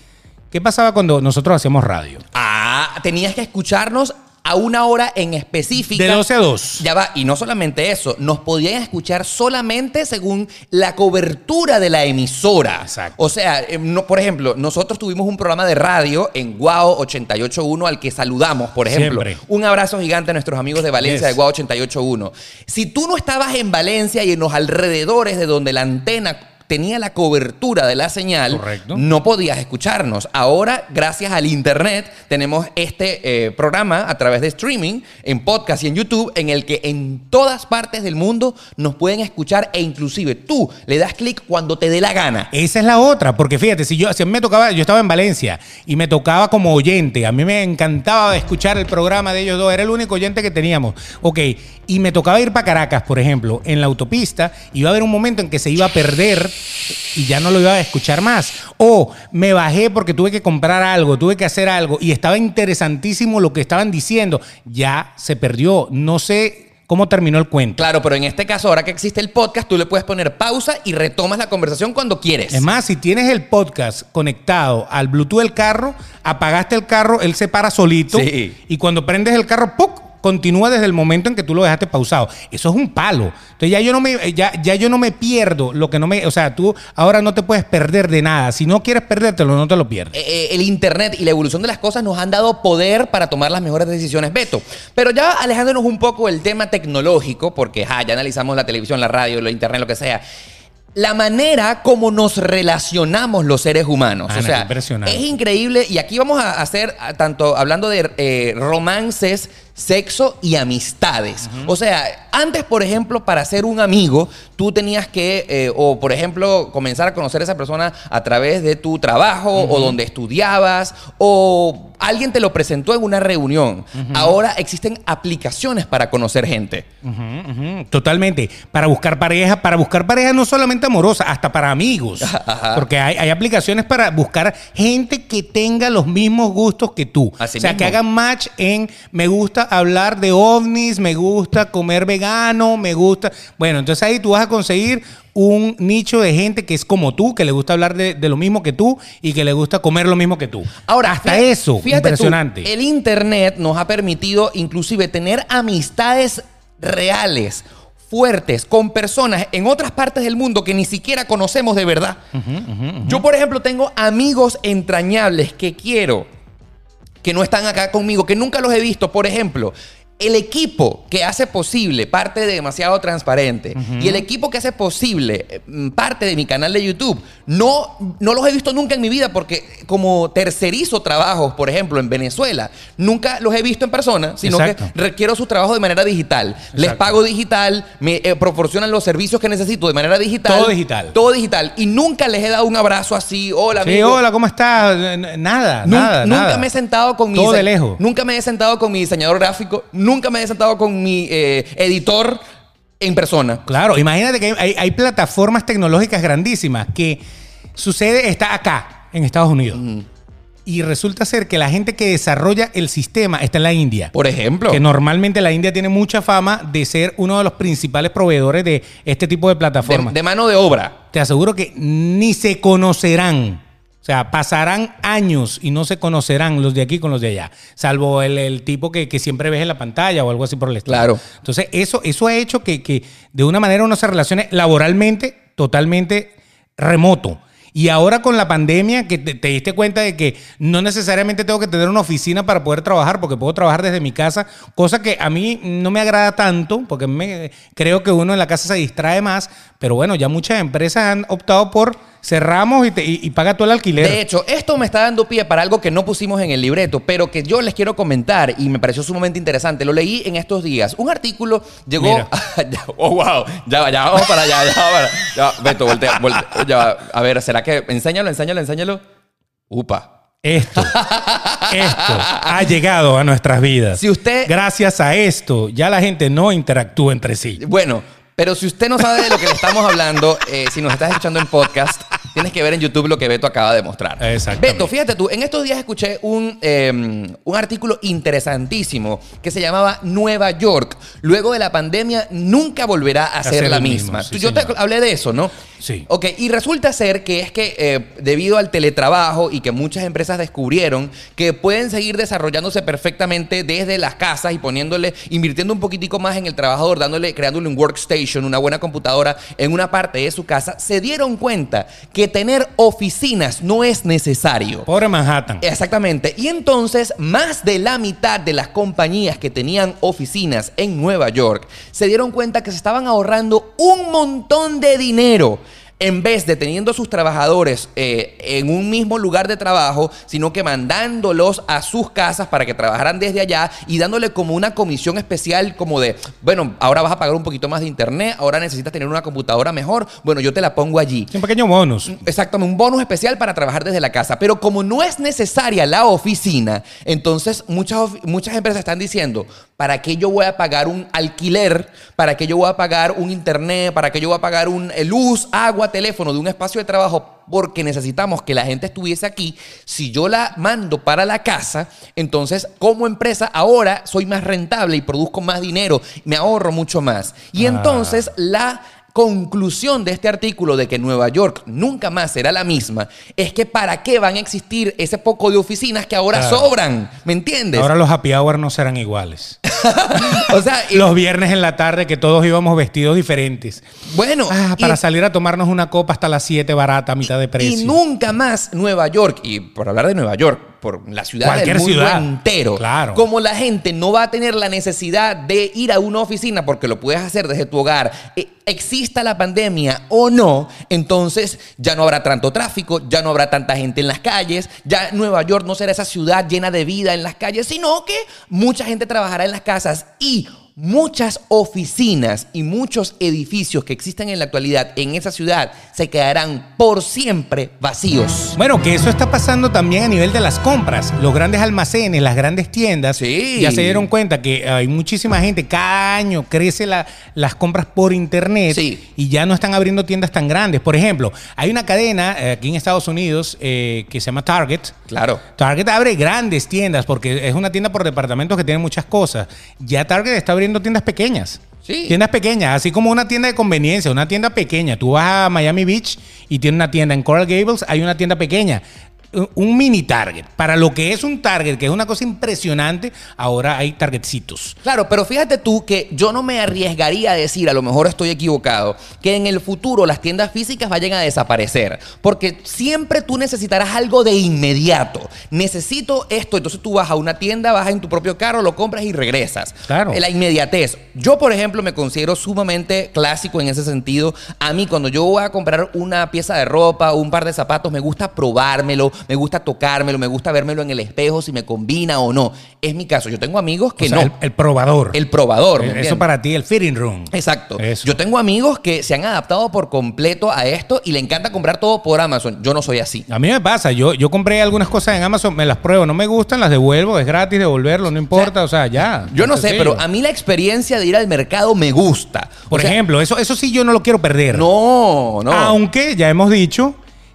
¿Qué pasaba cuando nosotros hacíamos radio? Ah, tenías que escucharnos a una hora en específica. De 12 a 2. Ya va, y no solamente eso, nos podían escuchar solamente según la cobertura de la emisora. Exacto. O sea, eh, no, por ejemplo, nosotros tuvimos un programa de radio en Guau 881 al que saludamos, por ejemplo. Siempre. Un abrazo gigante a nuestros amigos de Valencia Yes. de Guau 881. Si tú no estabas en Valencia y en los alrededores de donde la antena tenía la cobertura de la señal, Correcto. no podías escucharnos. Ahora, gracias al Internet, tenemos este eh, programa a través de streaming, en podcast y en YouTube, en el que en todas partes del mundo nos pueden escuchar e inclusive tú le das clic cuando te dé la gana. Esa es la otra, porque fíjate, si yo si me tocaba, yo estaba en Valencia y me tocaba como oyente, a mí me encantaba escuchar el programa de ellos dos, era el único oyente que teníamos. Ok, y me tocaba ir para Caracas, por ejemplo, en la autopista, iba a haber un momento en que se iba a perder y ya no lo iba a escuchar más. O me bajé porque tuve que comprar algo, tuve que hacer algo y estaba interesantísimo lo que estaban diciendo, ya se perdió, no sé cómo terminó el cuento. Claro, pero en este caso, ahora que existe el podcast, tú le puedes poner pausa y retomas la conversación cuando quieres. Es más, si tienes el podcast conectado al Bluetooth del carro, apagaste el carro, él se para solito. Sí. Y cuando prendes el carro, ¡puc! Continúa desde el momento en que tú lo dejaste pausado. Eso es un palo. Entonces ya yo no me, ya, ya yo no me pierdo lo que no me. O sea, tú ahora no te puedes perder de nada. Si no quieres perdértelo, no te lo pierdes. Eh, eh, el Internet y la evolución de las cosas nos han dado poder para tomar las mejores decisiones, Beto. Pero ya alejándonos un poco del tema tecnológico, porque ja, ya analizamos la televisión, la radio, lo Internet, lo que sea. La manera como nos relacionamos los seres humanos. Ana, o qué sea, impresionante. es increíble. Y aquí vamos a hacer, tanto hablando de eh, romances, sexo y amistades. O sea, antes, por ejemplo, para ser un amigo, tú tenías que, eh, o por ejemplo, comenzar a conocer a esa persona a través de tu trabajo o donde estudiabas o alguien te lo presentó en una reunión. Ahora existen aplicaciones para conocer gente. Totalmente. Para buscar pareja, para buscar pareja no solamente amorosa, hasta para amigos. Ajá. Porque hay, hay aplicaciones para buscar gente que tenga los mismos gustos que tú. Así o sea, mismo. que hagan match en me gusta hablar de ovnis, me gusta comer vegano, me gusta. Bueno, entonces ahí tú vas a conseguir un nicho de gente que es como tú, que le gusta hablar de, de lo mismo que tú y que le gusta comer lo mismo que tú. Ahora, hasta fíjate- eso, fíjate tú, impresionante. el internet nos ha permitido inclusive tener amistades reales, fuertes, con personas en otras partes del mundo que ni siquiera conocemos de verdad. Yo, por ejemplo, tengo amigos entrañables que quiero, que no están acá conmigo, que nunca los he visto. Por ejemplo, el equipo que hace posible parte de demasiado transparente y el equipo que hace posible eh, mm, parte de mi canal de YouTube, no, no los he visto nunca en mi vida porque como tercerizo trabajos, por ejemplo, en Venezuela, nunca los he visto en persona, sino Exacto. que requiero sus trabajos de manera digital. Les pago digital, me eh, proporcionan los servicios que necesito de manera digital. Todo digital. Todo digital. Y nunca les he dado un abrazo así, hola, Sí, amigo. hola, ¿cómo estás? Nada, nada, nunca nada. me he sentado con mi Todo de lejos. Nunca me he sentado con mi diseñador gráfico. Nunca me he sentado con mi eh, editor en persona. Claro, imagínate que hay, plataformas tecnológicas grandísimas que sucede, está acá, en Estados Unidos. Y resulta ser que la gente que desarrolla el sistema está en la India. Por ejemplo. Que normalmente la India tiene mucha fama de ser uno de los principales proveedores de este tipo de de, plataformas. de mano de obra. Te aseguro que ni se conocerán. O sea, pasarán años y no se conocerán los de aquí con los de allá. Salvo el, el tipo que, que siempre ves en la pantalla o algo así por el estilo. Claro. Entonces, eso, eso ha hecho que, que de una manera uno se relacione laboralmente totalmente remoto. Y ahora con la pandemia, que te, te diste cuenta de que no necesariamente tengo que tener una oficina para poder trabajar, porque puedo trabajar desde mi casa, cosa que a mí no me agrada tanto, porque me, creo que uno en la casa se distrae más, pero bueno, ya muchas empresas han optado por cerramos y, te- y- y paga tú el alquiler. De hecho, esto me está dando pie para algo que no pusimos en el libreto, pero que yo les quiero comentar y me pareció sumamente interesante. Lo leí en estos días. Un artículo llegó. Ya, oh, wow. Ya, va, ya vamos para allá. Ya, para, ya. Beto, voltea, voltea, ya. A ver, ¿será que. Enséñalo, enséñalo, enséñalo. Upa. Esto, esto ha llegado a nuestras vidas. Si usted- Gracias a esto, ya la gente no interactúa entre sí. Bueno, pero si usted no sabe de lo que le estamos hablando, eh, si nos estás escuchando en podcast, tienes que ver en YouTube lo que Beto acaba de mostrar. Beto, fíjate tú, en estos días escuché un, eh, un artículo interesantísimo que se llamaba Nueva York. Luego de la pandemia, nunca volverá a, ser, ser la misma. mismo, sí, Tú- Yo te hablé de eso, ¿no? Sí. Ok, y resulta ser que es que eh, debido al teletrabajo y que muchas empresas descubrieron que pueden seguir desarrollándose perfectamente desde las casas y poniéndole, invirtiendo un poquitico más en el trabajador, dándole, creándole un workstation, una buena computadora en una parte de su casa, se dieron cuenta que tener oficinas no es necesario. Pobre Manhattan. Exactamente. Y entonces, más de la mitad de las compañías que tenían oficinas en Nueva York se dieron cuenta que se estaban ahorrando un montón de dinero. En vez de teniendo a sus trabajadores eh, en un mismo lugar de trabajo, sino que mandándolos a sus casas para que trabajaran desde allá y dándole como una comisión especial como de, bueno, ahora vas a pagar un poquito más de internet, ahora necesitas tener una computadora mejor, bueno, yo te la pongo allí. Un pequeño bonus. Exactamente, un bonus especial para trabajar desde la casa. Pero como no es necesaria la oficina, entonces muchas, muchas empresas están diciendo, ¿para qué yo voy a pagar un alquiler? ¿Para qué yo voy a pagar un internet? ¿Para qué yo voy a pagar un eh, luz, agua, teléfono de un espacio de trabajo porque necesitamos que la gente estuviese aquí, si yo la mando para la casa, entonces como empresa ahora soy más rentable y produzco más dinero, me ahorro mucho más. Y Ah. entonces la conclusión de este artículo de que Nueva York nunca más será la misma es que para qué van a existir ese poco de oficinas que ahora Claro. sobran, ¿me entiendes? Ahora los happy hour no serán iguales. o sea, y- Los viernes en la tarde que todos íbamos vestidos diferentes. bueno, Ah, y- para salir a tomarnos una copa hasta las 7 barata, a mitad de precio. Y nunca más Nueva York, y por hablar de Nueva York, por la ciudad Cualquier del mundo ciudad. entero, Claro. como la gente no va a tener la necesidad de ir a una oficina porque lo puedes hacer desde tu hogar, eh, exista la pandemia o no, entonces ya no habrá tanto tráfico, ya no habrá tanta gente en las calles, ya Nueva York no será esa ciudad llena de vida en las calles, sino que mucha gente trabajará en las casas y muchas oficinas y muchos edificios que existen en la actualidad en esa ciudad se quedarán por siempre vacíos. Bueno, que eso está pasando también a nivel de las compras. Los grandes almacenes, las grandes tiendas, Sí. ya se dieron cuenta que hay muchísima gente, cada año crece la- las compras por internet Sí. y ya no están abriendo tiendas tan grandes. Por ejemplo, hay una cadena eh, aquí en Estados Unidos eh, que se llama Target. Claro. Target abre grandes tiendas porque es una tienda por departamentos que tiene muchas cosas. Ya Target está abriendo tiendas pequeñas. Sí. Tiendas pequeñas, así como una tienda de conveniencia, una tienda pequeña. Tú vas a Miami Beach y tiene una tienda. En Coral Gables hay una tienda pequeña. Un- mini Target. Para lo que es un Target, que es una cosa impresionante, ahora hay Targetcitos. Claro, pero fíjate tú que yo no me arriesgaría a decir, a lo mejor estoy equivocado, que en el futuro las tiendas físicas vayan a desaparecer. Porque siempre tú necesitarás algo de inmediato. Necesito esto, entonces tú vas a una tienda, vas en tu propio carro, lo compras y regresas. Claro. La inmediatez. Yo, por ejemplo, me considero sumamente clásico en ese sentido. A mí, cuando yo voy a comprar una pieza de ropa un par de zapatos, me gusta probármelo, me gusta tocármelo, me gusta vérmelo en el espejo si me combina o no. Es mi caso. Yo tengo amigos que O sea, no. el, el probador. El probador. ¿me Eso para ti, el fitting room. Exacto. Eso. Yo tengo amigos que se han adaptado por completo a esto y le encanta comprar todo por Amazon. Yo no soy así. A mí me pasa, yo, yo compré algunas cosas en Amazon, me las pruebo, no me gustan, las devuelvo, es gratis devolverlo, no importa, o sea, ya. Yo no sé, sencillo. pero a mí la experiencia de ir al mercado me gusta. Por O sea, ejemplo, eso, eso sí yo no lo quiero perder. No, no. Aunque ya hemos dicho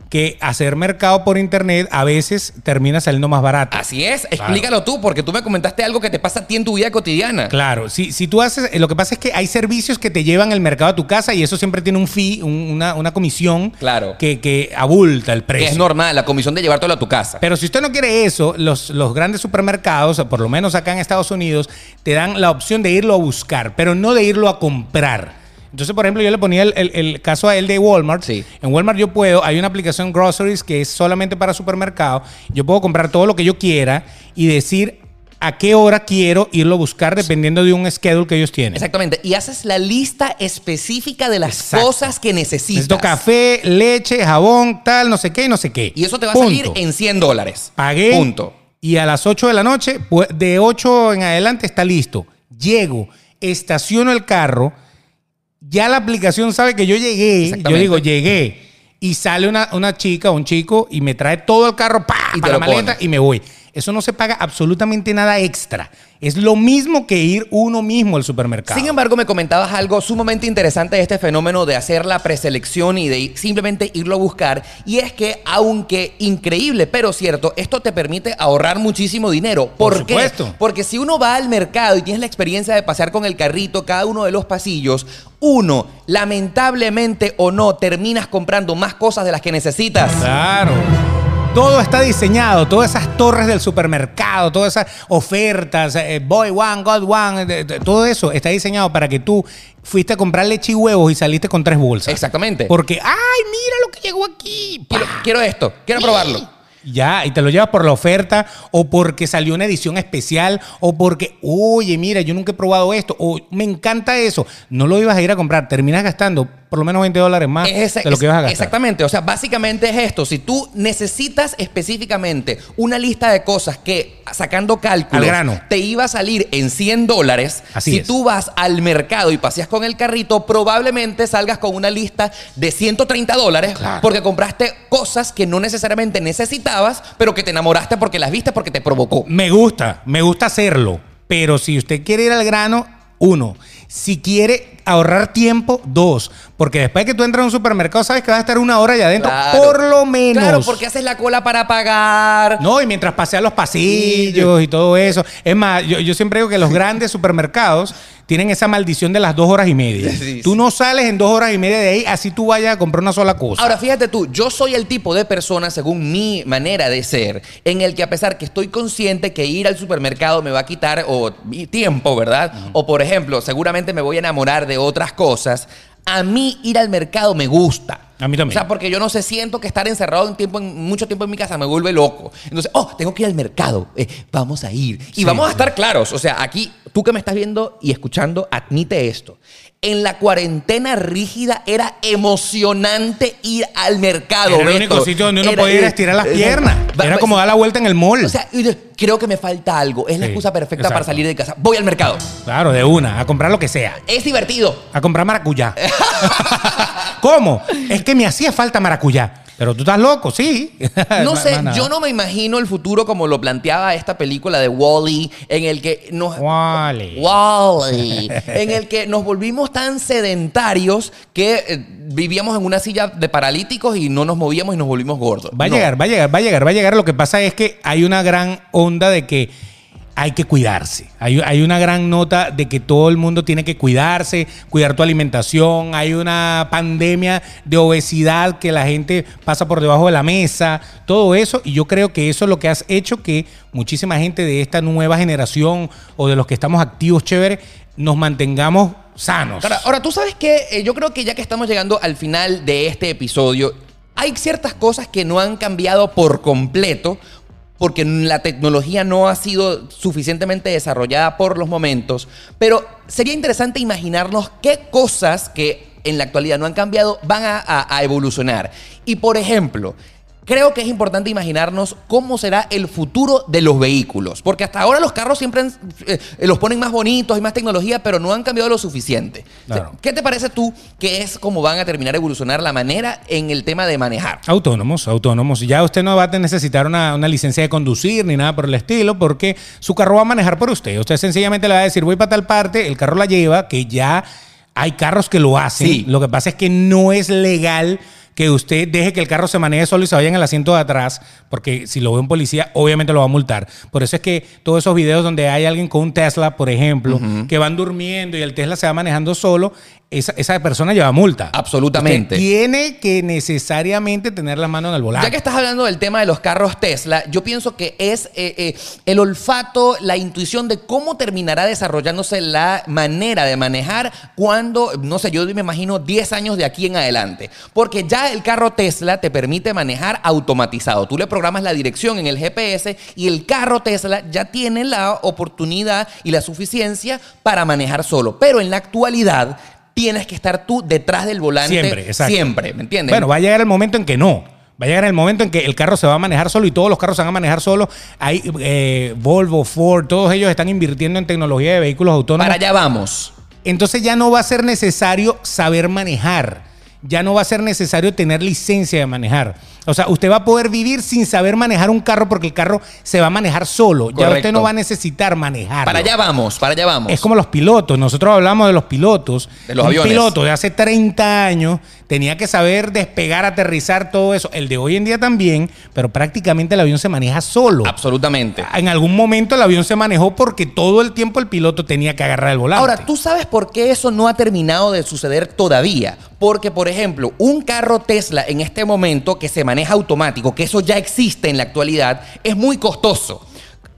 que hacer mercado por internet a veces termina saliendo más barato. Así es. Explícalo tú, porque tú me comentaste algo que te pasa a ti en tu vida cotidiana. Claro, si, si tú haces, eh, lo que pasa es que hay servicios que te llevan el mercado a tu casa y eso siempre tiene un fee, un- una, una comisión Claro. que, que abulta el Que precio. es normal, la comisión de llevártelo a tu casa. Pero si usted no quiere eso, los, los grandes supermercados, por lo menos acá en Estados Unidos, te dan la opción de irlo a buscar, pero no de irlo a comprar. Entonces, por ejemplo, yo le ponía el, el- el caso a él de Walmart. Sí. En Walmart yo puedo, hay una aplicación Groceries que es solamente para supermercado. Yo puedo comprar todo lo que yo quiera y decir a qué hora quiero irlo a buscar dependiendo de un schedule que ellos tienen. Exactamente. Y haces la lista específica de las Exacto. cosas que necesitas. Necesito café, leche, jabón, tal, no sé qué, no sé qué. Y eso te va Punto. a salir en 100 dólares. Pagué. Punto. Y a las 8 de la noche, de 8 en adelante está listo. Llego, estaciono el carro, ya la aplicación sabe que yo llegué. Yo digo, llegué. Y sale una, una chica o un chico y me trae todo el carro ¡pa! Y para la maleta y me voy. Eso no se paga absolutamente nada extra. Es lo mismo que ir uno mismo al supermercado. Sin embargo, me comentabas algo sumamente interesante de este fenómeno de hacer la preselección y de simplemente irlo a buscar. Y es que, aunque increíble, pero cierto, esto te permite ahorrar muchísimo dinero. ¿Por, Por qué? supuesto. Porque si uno va al mercado y tienes la experiencia de pasear con el carrito cada uno de los pasillos, uno, lamentablemente o no, terminas comprando más cosas de las que necesitas. Claro. Todo está diseñado, todas esas torres del supermercado, todas esas ofertas, eh, Boy One, God One, de- todo eso está diseñado para que tú fuiste a comprar leche y huevos y saliste con tres bolsas. Exactamente. Porque, ay, mira lo que llegó aquí. Quiero, quiero esto, quiero probarlo. Ya, y te lo llevas por la oferta o porque salió una edición especial o porque, oye, mira, yo nunca he probado esto o me encanta eso. No lo ibas a ir a comprar, terminas gastando por lo menos 20 dólares más de lo que ibas a gastar. Exactamente, o sea, básicamente es esto. Si tú necesitas específicamente una lista de cosas que, sacando cálculos, grano. te iba a salir en 100 dólares, Así si es. tú vas al mercado y paseas con el carrito, probablemente salgas con una lista de 130 dólares Claro. porque compraste cosas que no necesariamente necesitabas, pero que te enamoraste porque las viste porque te provocó. Me gusta, me gusta hacerlo. Pero si usted quiere ir al grano, uno. Si quiere ahorrar tiempo, dos. Porque después de que tú entras a un supermercado, sabes que vas a estar una hora allá adentro, Claro. por lo menos. Claro, porque haces la cola para pagar. No, y mientras paseas los pasillos y todo eso. Es más, yo, yo siempre digo que los grandes supermercados tienen esa maldición de las dos horas y media. Sí, tú sí. no sales en dos horas y media de ahí, así tú vayas a comprar una sola cosa. Ahora, fíjate tú, yo soy el tipo de persona, según mi manera de ser, en el que a pesar que estoy consciente que ir al supermercado me va a quitar o, tiempo, ¿verdad? O por ejemplo, seguramente me voy a enamorar de otras cosas, a mí ir al mercado me gusta. A mí también. O sea, porque yo no sé, siento que estar encerrado un tiempo, en, mucho tiempo en mi casa me vuelve loco. Entonces, oh, tengo que ir al mercado. eh, vamos a ir. Y Sí, vamos a estar claros. O sea, aquí, tú que me estás viendo y escuchando, admite esto. En la cuarentena rígida era emocionante ir al mercado. Era el Beto. único sitio donde uno Era- podía ir a estirar las eh, piernas. Era como dar la vuelta en el mall. O sea, creo que me falta algo. Es la Sí, excusa perfecta para salir de casa. Voy al mercado. claro, de una, a comprar lo que sea. Es divertido. A comprar maracuyá. ¿Cómo? Es que me hacía falta maracuyá. Pero tú estás loco, sí. No sé, yo no me imagino el futuro como lo planteaba esta película de Wally, en el que nos. Wall-E. Wall-E, en el que nos volvimos tan sedentarios que eh, vivíamos en una silla de paralíticos y no nos movíamos y nos volvimos gordos. Va a No. llegar, va a llegar, va a llegar, va a llegar. Lo que pasa es que hay una gran onda de que hay que cuidarse. Hay, una gran nota de que todo el mundo tiene que cuidarse, cuidar tu alimentación. Hay una pandemia de obesidad que la gente pasa por debajo de la mesa, todo eso. Y yo creo que eso es lo que has hecho que muchísima gente de esta nueva generación o de los que estamos activos, chévere, nos mantengamos sanos. Ahora, ahora, tú sabes que yo creo que ya que estamos llegando al final de este episodio, hay ciertas cosas que no han cambiado por completo porque la tecnología no ha sido suficientemente desarrollada por los momentos, pero sería interesante imaginarnos qué cosas que en la actualidad no han cambiado van a, evolucionar. Y por ejemplo, Creo que es importante imaginarnos cómo será el futuro de los vehículos, porque hasta ahora los carros siempre han- eh, los ponen más bonitos y más tecnología, pero no han cambiado lo suficiente. O sea, Claro. ¿Qué te parece tú que es cómo van a terminar a evolucionar la manera en el tema de manejar? Autónomos, autónomos. Ya usted no va a necesitar una, una licencia de conducir ni nada por el estilo, porque su carro va a manejar por usted. Usted sencillamente le va a decir, voy para tal parte, el carro la lleva, que ya hay carros que lo hacen. Sí. Lo que pasa es que no es legal que usted deje que el carro se maneje solo y se vaya en el asiento de atrás, porque si lo ve un policía, obviamente lo va a multar. Por eso es que todos esos videos donde hay alguien con un Tesla, por ejemplo, que van durmiendo y el Tesla se va manejando solo, esa, esa persona lleva multa. Absolutamente. Usted tiene que necesariamente tener la mano en el volante. Ya que estás hablando del tema de los carros Tesla, yo pienso que es eh, eh, el olfato, la intuición de cómo terminará desarrollándose la manera de manejar cuando, no sé, yo me imagino 10 años de aquí en adelante. Porque ya el carro Tesla te permite manejar automatizado. Tú le programas la dirección en el GPS y el carro Tesla ya tiene la oportunidad y la suficiencia para manejar solo. Pero en la actualidad tienes que estar tú detrás del volante Siempre, exacto. siempre, ¿me entiendes? Bueno, va a llegar el momento en que no. Va a llegar el momento en que el carro se va a manejar solo y todos los carros se van a manejar solo. Hay eh, Volvo, Ford, todos ellos están invirtiendo en tecnología de vehículos autónomos. Para allá vamos. Entonces ya no va a ser necesario saber manejar. Ya no va a ser necesario tener licencia de manejar. O sea, usted va a poder vivir sin saber manejar un carro porque el carro se va a manejar solo. Ya usted no va a necesitar manejar. Para allá vamos, para allá vamos. Es como los pilotos. Nosotros hablamos de los pilotos. De los Un aviones. piloto de hace 30 años tenía que saber despegar, aterrizar, todo eso. El de hoy en día también, pero prácticamente el avión se maneja solo. Absolutamente. En algún momento el avión se manejó porque todo el tiempo el piloto tenía que agarrar el volante. Ahora, ¿tú sabes por qué eso no ha terminado de suceder todavía? Porque, por ejemplo, un carro Tesla en este momento que se maneja automático, que eso ya existe en la actualidad, es muy costoso.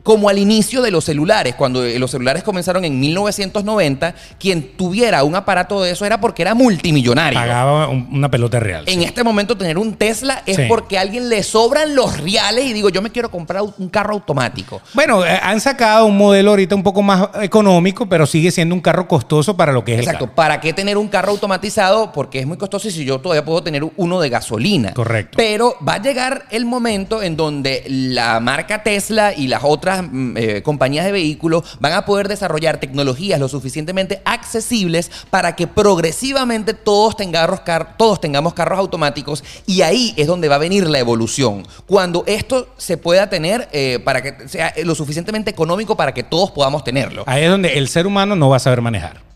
Como al inicio de los celulares, cuando eh, los celulares comenzaron en 1990, quien tuviera un aparato de eso era porque era multimillonario. pagaba un- una pelota real. En este momento tener un Tesla es Sí. porque a alguien le sobran los reales y digo, yo me quiero comprar un carro automático. Bueno, eh, han sacado un modelo ahorita un poco más económico, pero sigue siendo un carro costoso para lo que es Exacto. el carro. ¿Para qué tener un carro automatizado? Porque es muy costoso y si yo todavía puedo tener uno de gasolina. Correcto. Pero va a llegar el momento en donde la marca Tesla y las otras mm, eh, compañías de vehículos van a poder desarrollar tecnologías lo suficientemente accesibles para que progresivamente todos tengamos, car- todos tengamos carros automáticos y ahí es donde va a venir la evolución. Cuando esto se pueda tener eh, para que sea lo suficientemente económico para que todos podamos tenerlo. Ahí es donde el ser humano no va a saber manejar.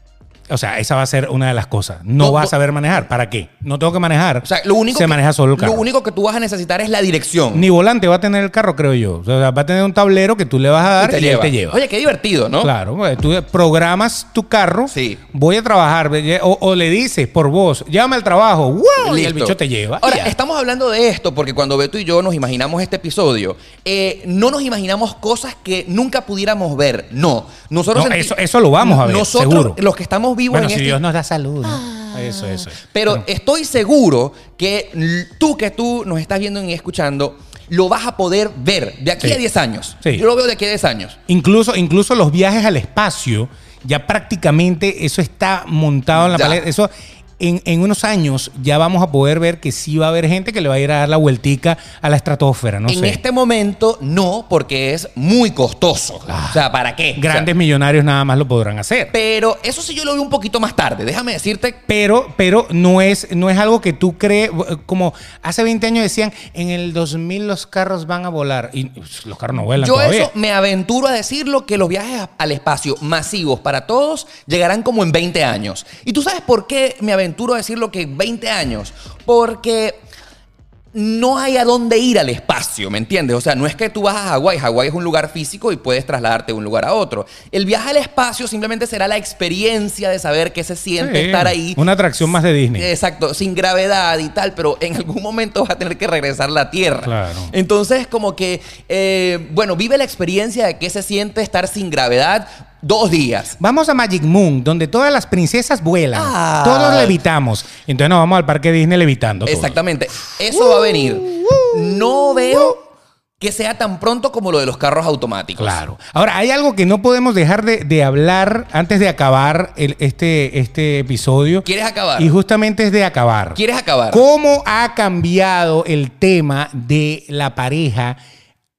O sea, esa va a ser una de las cosas. No, No, vas a saber manejar. ¿Para qué? No tengo que manejar. O sea, lo único, Se que, maneja solo el carro. lo único que tú vas a necesitar es la dirección. Ni volante va a tener el carro, creo yo. O sea, va a tener un tablero que tú le vas a dar y, él te lleva. Oye, qué divertido, ¿no? Claro, pues, tú programas tu carro, Sí. voy a trabajar, o, o le dices por voz, llámame al trabajo, ¡wow! y el Listo. bicho te lleva. Ahora, estamos hablando de esto porque cuando Beto y yo nos imaginamos este episodio, eh, no nos imaginamos cosas que nunca pudiéramos ver. No. Nosotros No, eso- eso lo vamos a ver, Nosotros, seguro. los que estamos vivos bueno, en si este Dios nos da salud. ¿no? Eso, eso. Pero estoy seguro que tú que tú nos estás viendo y escuchando, lo vas a poder ver de aquí Sí. a 10 años. Sí. Yo lo veo de aquí a 10 años. Incluso, incluso los viajes al espacio, ya prácticamente eso está montado en la Ya. paleta. Eso en, en unos años ya vamos a poder ver que sí va a haber gente que le va a ir a dar la vueltica a la estratosfera, no en sé. este momento no, porque es muy costoso. O sea, ¿para qué? O sea, Grandes millonarios nada más lo podrán hacer. pero eso sí yo lo veo un poquito más tarde. Déjame decirte Pero, pero no es, no es algo que tú crees, como hace 20 años decían, en el 2000 los carros van a volar. Y pues, los carros no vuelan Yo todavía. eso me aventuro a decirlo que los viajes al espacio masivos para todos llegarán como en 20 años. ¿Y tú sabes por qué me aventuro a decirlo que en 20 años? Porque no hay a dónde ir al espacio, ¿me entiendes? O sea, no es que tú vas a Hawái, Hawái es un lugar físico y puedes trasladarte de un lugar a otro. El viaje al espacio simplemente será la experiencia de saber qué se siente Sí, estar ahí. Una atracción más de Disney. Exacto, sin gravedad y tal, pero en algún momento vas a tener que regresar a la Tierra. Claro. Entonces, como que, eh, bueno, vive la experiencia de qué se siente estar sin gravedad dos días. Vamos a Magic Moon, donde todas las princesas vuelan. Ah. Todos levitamos. Entonces nos vamos al parque Disney levitando. todos. Exactamente. Eso va a venir. No veo que sea tan pronto como lo de los carros automáticos. Claro. Ahora, hay algo que no podemos dejar de, de hablar antes de acabar el- este, este episodio. ¿Quieres acabar? Y justamente es de acabar. ¿Quieres acabar? ¿Cómo ha cambiado el tema de la pareja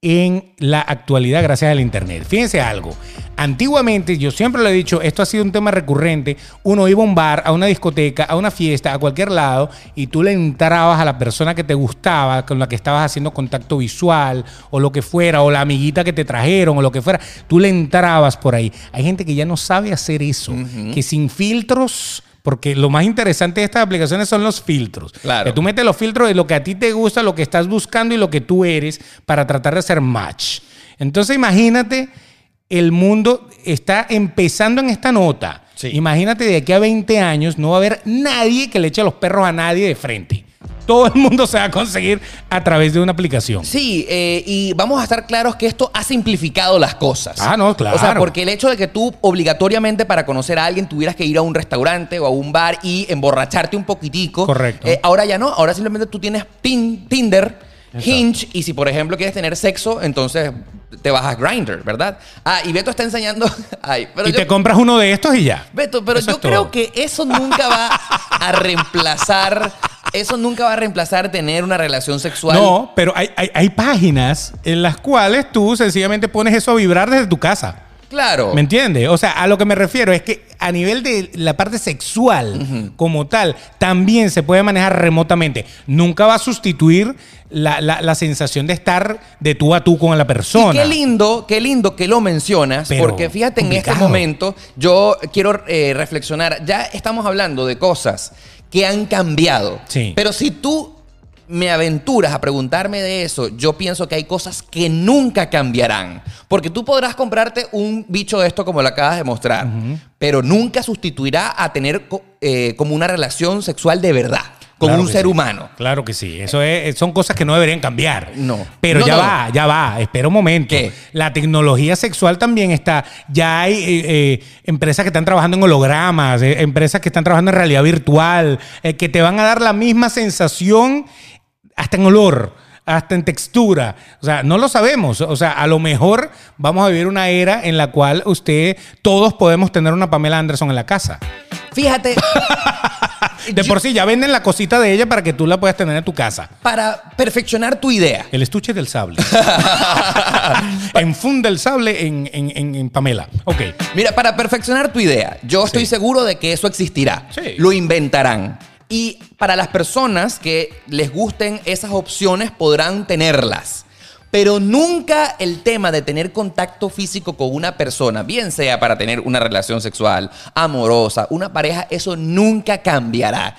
en la actualidad gracias al Internet? Fíjense algo. Antiguamente, yo siempre lo he dicho, esto ha sido un tema recurrente. Uno iba a un bar, a una discoteca, a una fiesta, a cualquier lado, y tú le entrabas a la persona que te gustaba, con la que estabas haciendo contacto visual, o lo que fuera, o la amiguita que te trajeron, o lo que fuera. Tú le entrabas por ahí. Hay gente que ya no sabe hacer eso, que sin filtros. Porque lo más interesante de estas aplicaciones son los filtros. Claro. Que tú metes los filtros de lo que a ti te gusta, lo que estás buscando y lo que tú eres para tratar de hacer match. Entonces imagínate, el mundo está empezando en esta nota. Sí. Imagínate de aquí a 20 años no va a haber nadie que le eche los perros a nadie de frente. Todo el mundo se va a conseguir a través de una aplicación. Sí, eh, y vamos a estar claros que esto ha simplificado las cosas. Ah, no, claro. O sea, porque el hecho de que tú obligatoriamente para conocer a alguien tuvieras que ir a un restaurante o a un bar y emborracharte un poquitico. Correcto. eh, ahora ya no, ahora simplemente tú tienes Tin- Tinder, Hinge, y si por ejemplo quieres tener sexo, entonces te vas a Grindr, ¿verdad? Ah, y Beto está enseñando. Ay, pero y yo- te compras uno de estos y ya. Beto, pero Eso yo todo. creo que eso nunca va a reemplazar. Eso nunca va a reemplazar tener una relación sexual. No, pero hay, hay, hay páginas en las cuales tú sencillamente pones eso a vibrar desde tu casa. Claro. ¿Me entiendes? O sea, a lo que me refiero es que a nivel de la parte sexual como tal, también se puede manejar remotamente. Nunca va a sustituir la, la- la sensación de estar de tú a tú con la persona. Y qué lindo, qué lindo que lo mencionas, Pero porque fíjate en este momento, yo quiero eh, reflexionar, ya estamos hablando de cosas que han cambiado, Sí. pero si tú me aventuras a preguntarme de eso, yo pienso que hay cosas que nunca cambiarán, porque tú podrás comprarte un bicho de esto como lo acabas de mostrar, pero nunca sustituirá a tener eh, como una relación sexual de verdad, con Claro un ser sí. humano. Claro que sí. Eso es, son cosas que no deberían cambiar. No. Pero No, ya no, va, ya va. Espera un momento. ¿Qué? La tecnología sexual también está. Ya hay eh, eh, empresas que están trabajando en hologramas, eh, empresas que están trabajando en realidad virtual, eh, que te van a dar la misma sensación hasta en olor. Hasta en textura. O sea, no lo sabemos. O sea, a lo mejor vamos a vivir una era en la cual usted, todos podemos tener una Pamela Anderson en la casa. Fíjate, De por sí, ya venden la cosita de ella para que tú la puedas tener en tu casa. para perfeccionar tu idea. El estuche del sable. Enfunda el sable en, en- en- en Pamela. Ok. Mira, para perfeccionar tu idea, yo estoy Sí. seguro de que eso existirá. Sí. Lo inventarán. Y para las personas que les gusten esas opciones, podrán tenerlas. Pero nunca el tema de tener contacto físico con una persona, bien sea para tener una relación sexual, amorosa, una pareja, eso nunca cambiará.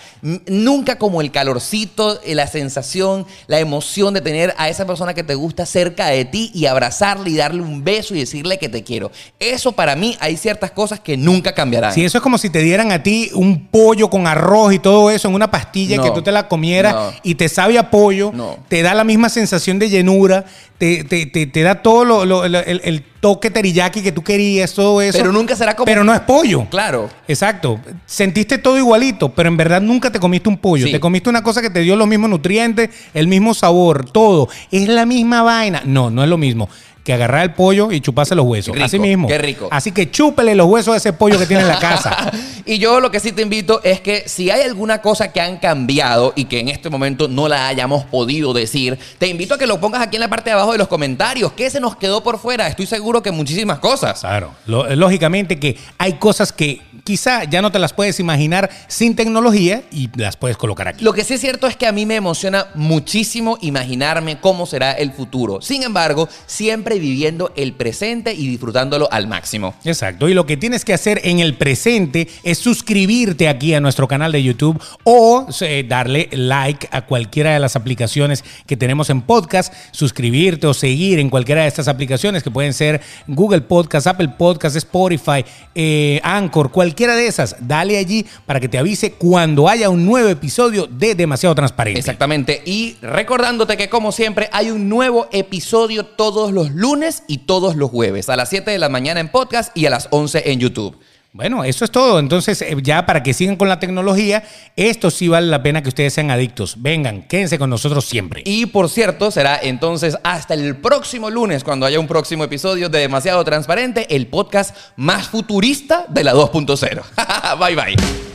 Nunca como el calorcito, eh, la sensación, la emoción de tener a esa persona que te gusta cerca de ti y abrazarle y darle un beso y decirle que te quiero. Eso para mí hay ciertas cosas que nunca cambiarán. Si eso es como si te dieran a ti un pollo con arroz y todo eso en una pastilla No. que tú te la comieras No. y te sabe a pollo, No. te da la misma sensación de llenura, te, te- te- te da todo lo- lo- lo- el, el toque teriyaki que tú querías, todo eso. Pero nunca será como- Pero no es pollo. Claro. Exacto. Sentiste todo igualito, pero en verdad nunca te comiste un pollo. Sí. Te comiste una cosa que te dio los mismos nutrientes, el mismo sabor, todo. Es la misma vaina. No, no es lo mismo que agarrar el pollo y chuparse los huesos. Rico, Así mismo. qué rico. Así que chúpele los huesos a ese pollo que tiene en la casa. y yo lo que sí te invito es que si hay alguna cosa que han cambiado y que en este momento no la hayamos podido decir, te invito a que lo pongas aquí en la parte de abajo de los comentarios. ¿Qué se nos quedó por fuera? Estoy seguro que muchísimas cosas. Claro. Lo- lógicamente que hay cosas que quizá ya no te las puedes imaginar sin tecnología y las puedes colocar aquí. Lo que sí es cierto es que a mí me emociona muchísimo imaginarme cómo será el futuro. Sin embargo, siempre viviendo el presente y disfrutándolo al máximo. Exacto. Y lo que tienes que hacer en el presente es suscribirte aquí a nuestro canal de YouTube o eh, darle like a cualquiera de las aplicaciones que tenemos en podcast, suscribirte o seguir en cualquiera de estas aplicaciones que pueden ser Google Podcast, Apple Podcast, Spotify, eh, Anchor, cualquiera de esas. Dale allí para que te avise cuando haya un nuevo episodio de Demasiado Transparente. Exactamente. Y recordándote que como siempre hay un nuevo episodio todos los lunes y todos los jueves a las 7 de la mañana en podcast y a las 11 en YouTube. Bueno, eso es todo. Entonces, eh, ya para que sigan con la tecnología, esto sí vale la pena que ustedes sean adictos. Vengan, quédense con nosotros siempre. Y por cierto, será entonces hasta el próximo lunes cuando haya un próximo episodio de Demasiado Transparente, el podcast más futurista de la 2.0. bye bye.